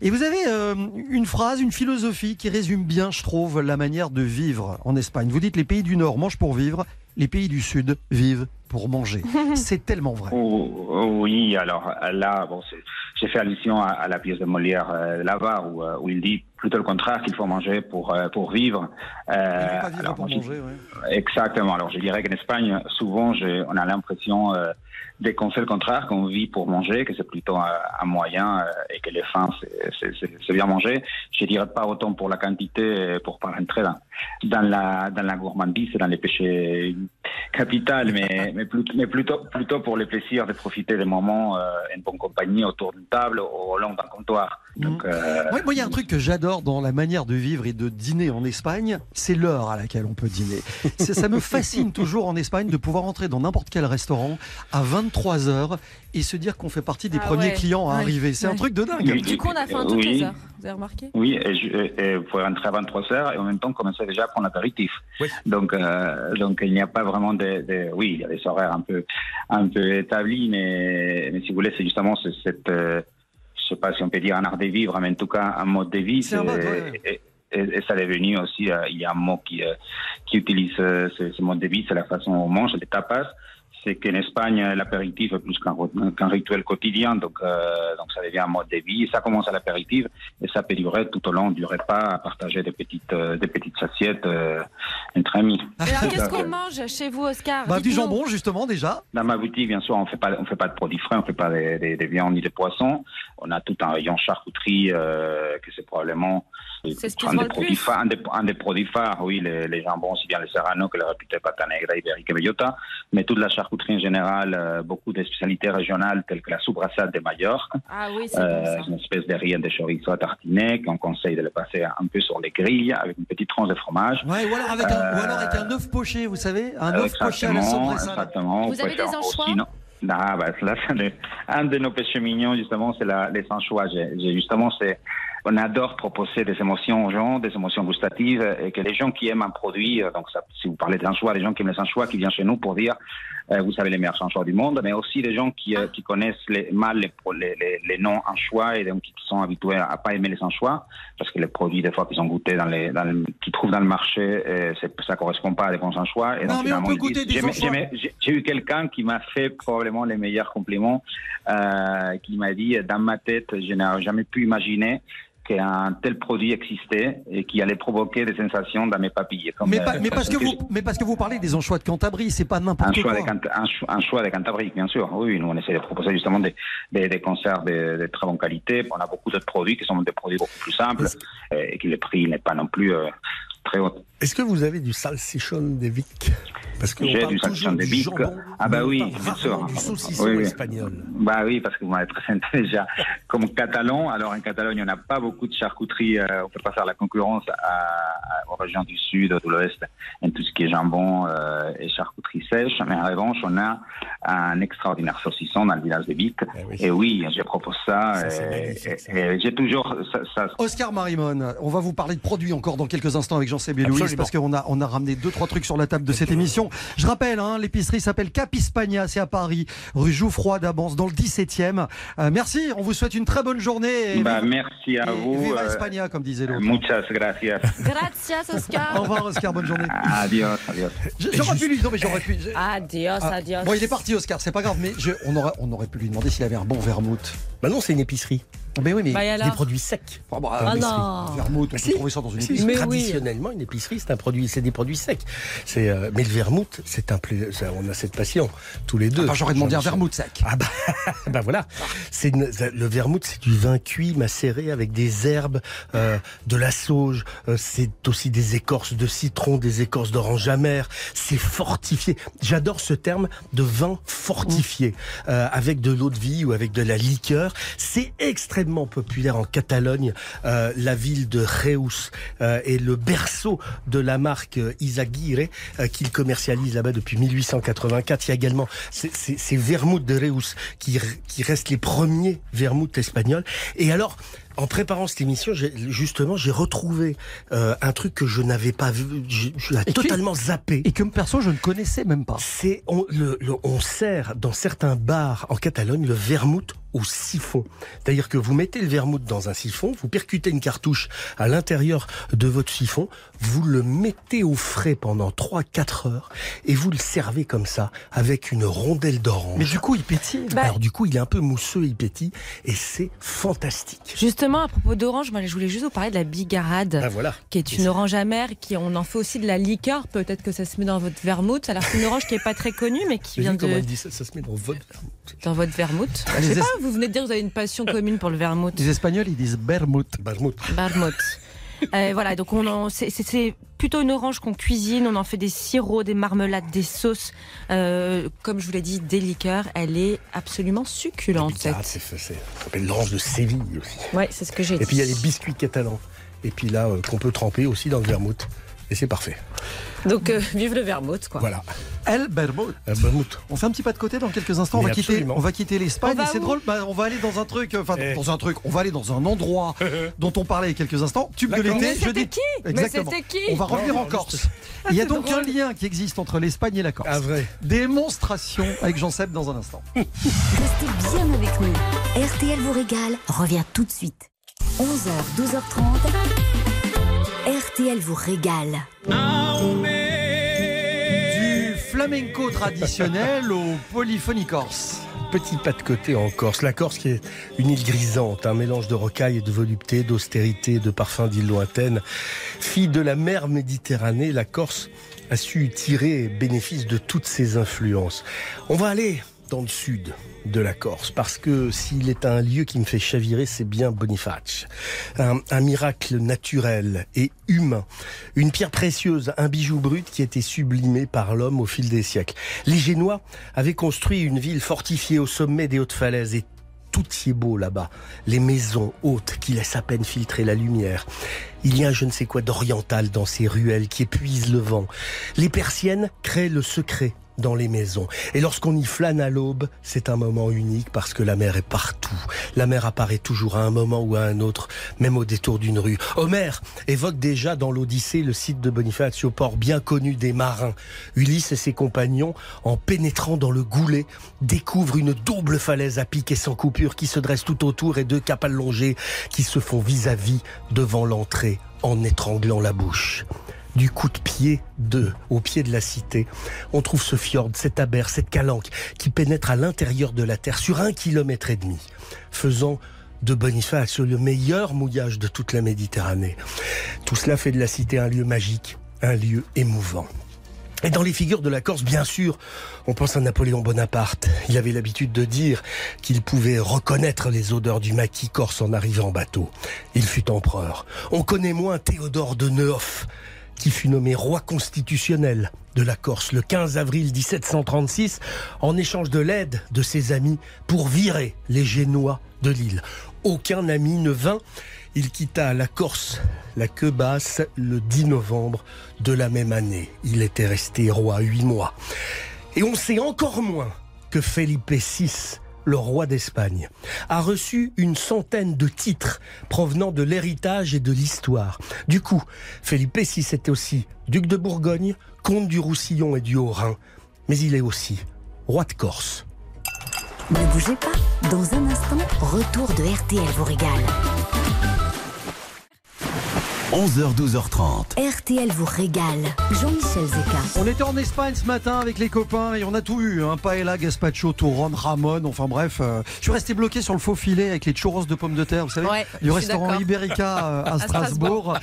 Et vous avez euh, une phrase, une philosophie qui résume bien, je trouve, la manière de vivre en Espagne. Vous dites les pays du Nord mangent pour vivre, les pays du Sud vivent pour manger. C'est tellement vrai. Oui, alors là, bon, j'ai fait allusion à, à la pièce de Molière, euh, où, euh, où il dit plutôt le contraire qu'il faut manger pour, euh, pour vivre. Euh, Pas vivre alors, pour je- manger, ouais. Exactement. Alors, je dirais qu'en Espagne, souvent, on a l'impression, euh, dès qu'on fait le contraire, qu'on vit pour manger, que c'est plutôt un, un moyen euh, et que les fins, c'est- bien manger. Je dirais pas autant pour la quantité, pour pas rentrer dans, dans, la, dans la gourmandise et dans les péchés capitaux, mais, mais, plutôt, plutôt pour le plaisir de profiter des moments en bonne compagnie autour d'une table ou au long d'un comptoir. Donc, euh, Ouais, moi, il y a un truc que j'adore dans la manière de vivre et de dîner en Espagne, c'est l'heure à laquelle on peut dîner. Ça me fascine toujours en Espagne de pouvoir entrer dans n'importe quel restaurant à 23 heures et se dire qu'on fait partie des Ah premiers ouais, clients à ouais, arriver. C'est un truc de dingue. Du coup, on a faim toutes Oui. les heures. Vous avez remarqué? Oui, et, je- et- et vous pouvez rentrer à 23 heures et en même temps commencer déjà à prendre l'apéritif. Donc, euh, donc il n'y a pas vraiment de, de- oui, il y a des horaires un peu, un peu établis, mais, mais si vous voulez, c'est justement ce- cette, euh, je sais pas si on peut dire un art de vivre, mais en tout cas un mode de vie. C'est un mode, ouais. et, et- et ça est venu aussi, euh, il y a un mot qui, euh, qui utilise euh, ce, ce mode de vie, c'est la façon dont on mange, les tapas. C'est qu'en Espagne, l'apéritif est plus qu'un rituel quotidien, donc, euh, donc ça devient un mode de vie. Ça commence à l'apéritif et ça peut durer tout au long du repas à partager des petites, euh, des petites assiettes euh, entre amis. Alors, qu'est-ce qu'on mange chez vous, Oscar? Bah, du jambon, justement, déjà. Dans ma boutique, bien sûr, on fait pas, on fait pas de produits frais, on fait pas des, des, des viandes ni des poissons. On a tout un rayon charcuterie euh, que c'est probablement ce un, des produits phares, un, des, un des produits phares. Oui, les, les jambons, aussi bien les serrano que les réputés pata negra, ibérique et bellota, mais toute la charcuterie en général, euh, beaucoup de spécialités régionales telles que la soubrassade de Majorque. Ah oui, c'est Euh, une espèce de rien de chorizo à tartiner qu'on conseille de le passer un peu sur les grilles avec une petite tranche de fromage. Ouais, ou alors avec un, ou Euh, alors avec un œuf poché, vous savez, un œuf poché à la Exactement, sobressade. exactement. Vous avez des anchois Ah, bah, là, un de- nos péchés mignons, justement, c'est les anchois. Justement, c'est, on adore proposer des émotions aux gens, des émotions gustatives, et que les gens qui aiment un produit, euh, donc ça, si vous parlez des anchois, les gens qui aiment les anchois, qui viennent chez nous pour dire, vous savez les meilleurs anchois du monde, mais aussi les gens qui, euh, qui connaissent les, mal les, noms anchois et donc qui sont habitués à pas aimer les anchois, parce que les produits, des fois, qu'ils ont goûtés dans les, dans qu'ils trouvent dans le marché, euh, ça correspond pas à des bons anchois. Et Non, donc, mais on peut ils disent, goûter des j'ai j'ai eu quelqu'un qui m'a fait probablement les meilleurs compliments, euh, qui m'a dit, dans ma tête, je n'ai jamais pu imaginer qu'un tel produit existait et qui allait provoquer des sensations dans mes papilles. Comme, Mais, euh, mais parce que que vous, mais parce que vous parlez des anchois de Cantabrie, c'est pas n'importe quoi. un, cho- un choix de Cantabrique, bien sûr. Oui, nous, on essaie de proposer justement des, des, des conserves de, de très bonne qualité. On a beaucoup d'autres produits qui sont des produits beaucoup plus simples et que le prix n'est pas non plus euh, très haut. Est-ce que vous avez du salsichon des Vic? Parce qu'on J'ai parle du toujours salchichon de jambon, Ah bah oui, bien sûr. du saucisson Oui, oui. espagnol. Bah oui, parce que vous m'avez présenté déjà comme catalan. Alors en Catalogne, on n'a pas beaucoup de charcuterie. euh, on peut pas faire la concurrence à, à- aux régions du sud, de l'ouest, en tout ce qui est jambon euh, et charcuterie sèche. Mais en revanche, on a un extraordinaire saucisson dans le village de Vic. Et oui, je propose ça. Ça, c'est et- magnifique, ça. et- et j'ai toujours ça, ça- Oscar Marimon, on va vous parler de produits encore dans quelques instants avec Jean-Sébé Louis Absolument. parce qu'on a, on a ramené deux, trois trucs sur la table de cette émission. Je rappelle, hein, l'épicerie s'appelle Cap Hispania, c'est à Paris, rue Jouffroy d'Abance, dans le 17e. Euh, merci, on vous souhaite une très bonne journée. Et Bah, vive- merci à et vous. Viva euh, España, comme disait l'autre. Muchas gracias. Gracias, Oscar. Au revoir, Oscar, bonne journée. Adios, adios. J'aurais pu lui, non mais j'aurais pu. je- Adios, Ah, adios. Bon, il est parti, Oscar, c'est pas grave, mais je- on, aurait, on aurait pu lui demander s'il avait un bon vermouth. Bah non, c'est une épicerie. Mais oui, mais. Bah, Des produits secs. Ah, bah, Ah mais non. Vermouth, on Si. peut trouver ça dans une épicerie. Mais oui. traditionnellement, une épicerie, c'est un produit, c'est des produits secs. C'est, euh, mais le vermouth, c'est un pla- On a cette passion tous les deux. Ah, bah, J'aurais demandé un vermouth sec. Ah bah, bah voilà. C'est une- le vermouth, c'est du vin cuit macéré avec des herbes, euh, de la sauge. euh, c'est aussi des écorces de citron, des écorces d'orange amère. C'est fortifié. J'adore ce terme de vin fortifié euh, avec de l'eau de vie ou avec de la liqueur. C'est extrêmement populaire en Catalogne. Euh, la ville de Reus euh, est le berceau de la marque euh, Izaguirre euh, qu'il commercialise là-bas depuis 1884. Il y a également ces, ces, ces vermouths de Reus qui, qui restent les premiers vermouths espagnols. Et alors, en préparant cette émission, justement, j'ai retrouvé euh, un truc que je n'avais pas vu, je, je l'ai totalement zappé. Et que perso, je ne connaissais même pas. C'est on, le, le- on sert dans certains bars en Catalogne le vermouth au siphon. C'est-à-dire que vous mettez le vermouth dans un siphon, vous percutez une cartouche à l'intérieur de votre siphon, vous le mettez au frais pendant 3-4 heures et vous le servez comme ça avec une rondelle d'orange. Mais du coup, il pétille. Bah, Alors du coup, il est un peu mousseux, il pétille et c'est fantastique. Justement, à propos d'orange, moi, je voulais juste vous parler de la bigarade. Ah voilà. qui est une orange amère, qui on en fait aussi de la liqueur. Peut-être que ça se met dans votre vermouth. Alors c'est une orange qui est pas très connue, mais qui vient comment de elle dit ça, ça se met dans votre vermouth. dans votre vermouth. Je sais es- pas. Vous venez de dire que vous avez une passion commune pour le vermouth. Les Espagnols, ils disent vermouth. Vermouth. Vermouth. Euh, voilà, donc on en- c'est- c'est c'est plutôt une orange qu'on cuisine. On en fait des sirops, des marmelades, des sauces. Euh, comme je vous l'ai dit, des liqueurs. Elle est absolument succulente. Ah, cette. c'est- c'est- ça s'appelle l'orange de Séville aussi. Ouais, c'est ce que j'ai dit. Et puis il y a les biscuits catalans. Et puis là, euh, qu'on peut tremper aussi dans le vermouth. Et c'est parfait. Donc euh, vive le vermouth, quoi. Voilà. El vermouth. On fait un petit pas de côté dans quelques instants. On va, quitter, on va quitter l'Espagne. C'est drôle, bah, on va aller dans un truc, euh, enfin Eh. dans un truc, on va aller dans un endroit dont on parlait il y a quelques instants. Tube de l'été, je c'était dis. qui? Mais Exactement. c'était qui? On va revenir Non, en Corse. Il y a donc un lien qui existe entre l'Espagne et la Corse. Ah vrai. Démonstration avec Jean-Seb dans un instant. Restez bien avec nous. RTL vous régale revient tout de suite. 11h, 12h30. RTL vous régale. Du flamenco traditionnel au polyphonie corse. Petit pas de côté en Corse. La Corse qui est une île grisante, un mélange de rocailles et de volupté, d'austérité, de parfums d'îles lointaines. Fille de la mer Méditerranée, la Corse a su tirer bénéfice de toutes ses influences. On va aller dans le sud de la Corse, parce que s'il est un lieu qui me fait chavirer, c'est bien Boniface. Un, miracle naturel et humain. Une pierre précieuse, un bijou brut qui a été sublimé par l'homme au fil des siècles. Les Génois avaient construit une ville fortifiée au sommet des hautes falaises et tout y est beau là-bas. Les maisons hautes qui laissent à peine filtrer la lumière. Il y a un je ne sais quoi d'oriental dans ces ruelles qui épuisent le vent. Les persiennes créent le secret dans les maisons. Et lorsqu'on y flâne à l'aube, c'est un moment unique parce que la mer est partout. La mer apparaît toujours à un moment ou à un autre, même au détour d'une rue. Homère évoque déjà dans l'Odyssée le site de Bonifacio, port bien connu des marins. Ulysse et ses compagnons, en pénétrant dans le goulet, découvrent une double falaise à pic et sans coupure qui se dresse tout autour et deux caps allongés qui se font vis-à-vis devant l'entrée en étranglant la bouche du coup de pied de au pied de la cité, on trouve ce fjord, cette aber, cette calanque qui pénètre à l'intérieur de la terre sur un kilomètre et demi, faisant de Boniface le meilleur mouillage de toute la Méditerranée. Tout cela fait de la cité un lieu magique, un lieu émouvant. Et dans les figures de la Corse, bien sûr, on pense à Napoléon Bonaparte. Il avait l'habitude de dire qu'il pouvait reconnaître les odeurs du maquis corse en arrivant en bateau. Il fut empereur. On connaît moins Théodore de Neuf, qui fut nommé roi constitutionnel de la Corse le 15 avril 1736 en échange de l'aide de ses amis pour virer les Génois de l'île. Aucun ami ne vint. Il quitta la Corse, la queue basse, le 10 novembre de la même année. Il était resté roi huit mois. Et on sait encore moins que Felipe VI le roi d'Espagne, a reçu une centaine de titres provenant de l'héritage et de l'histoire. Du coup, Felipe VI était aussi duc de Bourgogne, comte du Roussillon et du Haut-Rhin, mais il est aussi roi de Corse. Ne bougez pas, dans un instant, retour de RTL vous régale. 11h, 12h30. RTL vous régale. Jean-Michel Zeka. On était en Espagne ce matin avec les copains et on a tout eu. Hein. Paella, gazpacho, touron, ramon, enfin bref. euh, je suis resté bloqué sur le faux filet avec les churros de pommes de terre, vous savez, Ouais, du restaurant. Iberica euh, à À Strasbourg.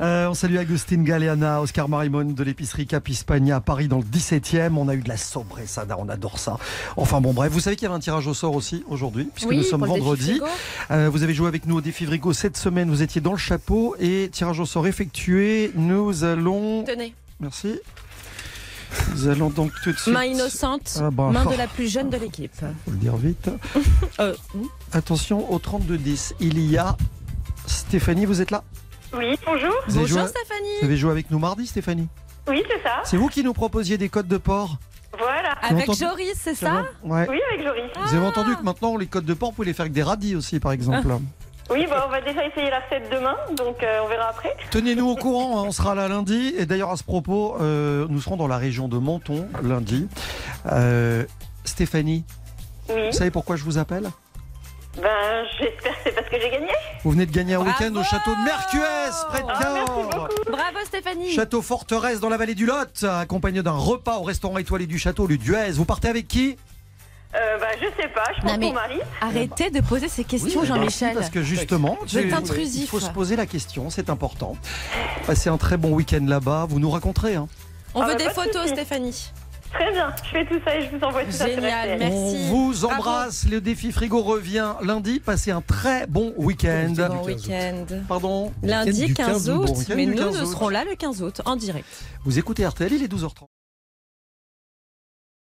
Euh, on salue Agustin Galeana, Oscar Marimon de l'épicerie Cap Hispania à Paris dans le 17e. On a eu de la sobressada, on adore ça. Enfin bon bref, vous savez qu'il y avait un tirage au sort aussi aujourd'hui, puisque Oui, nous sommes vendredi. frigo. Euh, vous avez joué avec nous au défi Vrigo cette semaine, vous étiez dans le chapeau et tirage au sort effectué. Nous allons... Tenez, Merci. Nous allons donc tout de suite... main innocente, Ah bah. main de la plus jeune de l'équipe. Faut le dire vite. Euh, Attention au 32-10. Il y a Stéphanie, vous êtes là? Oui, bonjour. Vous Bonjour joué- Stéphanie. Vous avez joué avec nous mardi, Stéphanie? Oui, c'est ça. C'est vous qui nous proposiez des codes de port? Voilà. Avec entendu- Joris, c'est ça Ouais. Oui, avec Joris. Vous avez entendu que maintenant, les codes de port, vous pouvez les faire avec des radis aussi, par exemple. Oui, bah, on va déjà essayer la recette demain, donc euh, on verra après. Tenez-nous au courant, hein, on sera là lundi. Et d'ailleurs, à ce propos, euh, nous serons dans la région de Menton lundi. Euh, Stéphanie, Oui. vous savez pourquoi je vous appelle? Ben, j'espère que c'est parce que j'ai gagné. Vous venez de gagner un week-end au château de Mercuès, près de Ah, Cahors. beaucoup. Bravo Stéphanie. Château Forteresse dans la vallée du Lot, accompagné d'un repas au restaurant étoilé du château, le Duez. Vous partez avec qui? Euh, ben, je sais pas, je pense Non, mais. Arrêtez de poser ces questions, Oui, Jean-Michel. Parce que justement, tu- intrusif. il faut se poser la question, c'est important. Passez un très bon week-end là-bas, vous nous raconterez. hein. On Ah, veut bah, des de photos. Stéphanie. Très bien, je fais tout ça et je vous envoie tout ça. Génial, merci. On vous embrasse, le défi frigo revient lundi. Passez un très bon week-end. Bon week-end. Pardon Lundi du 15 15 août, Bon mais nous, 15 nous serons là le 15 août en direct. Vous écoutez RTL, il est 12h30.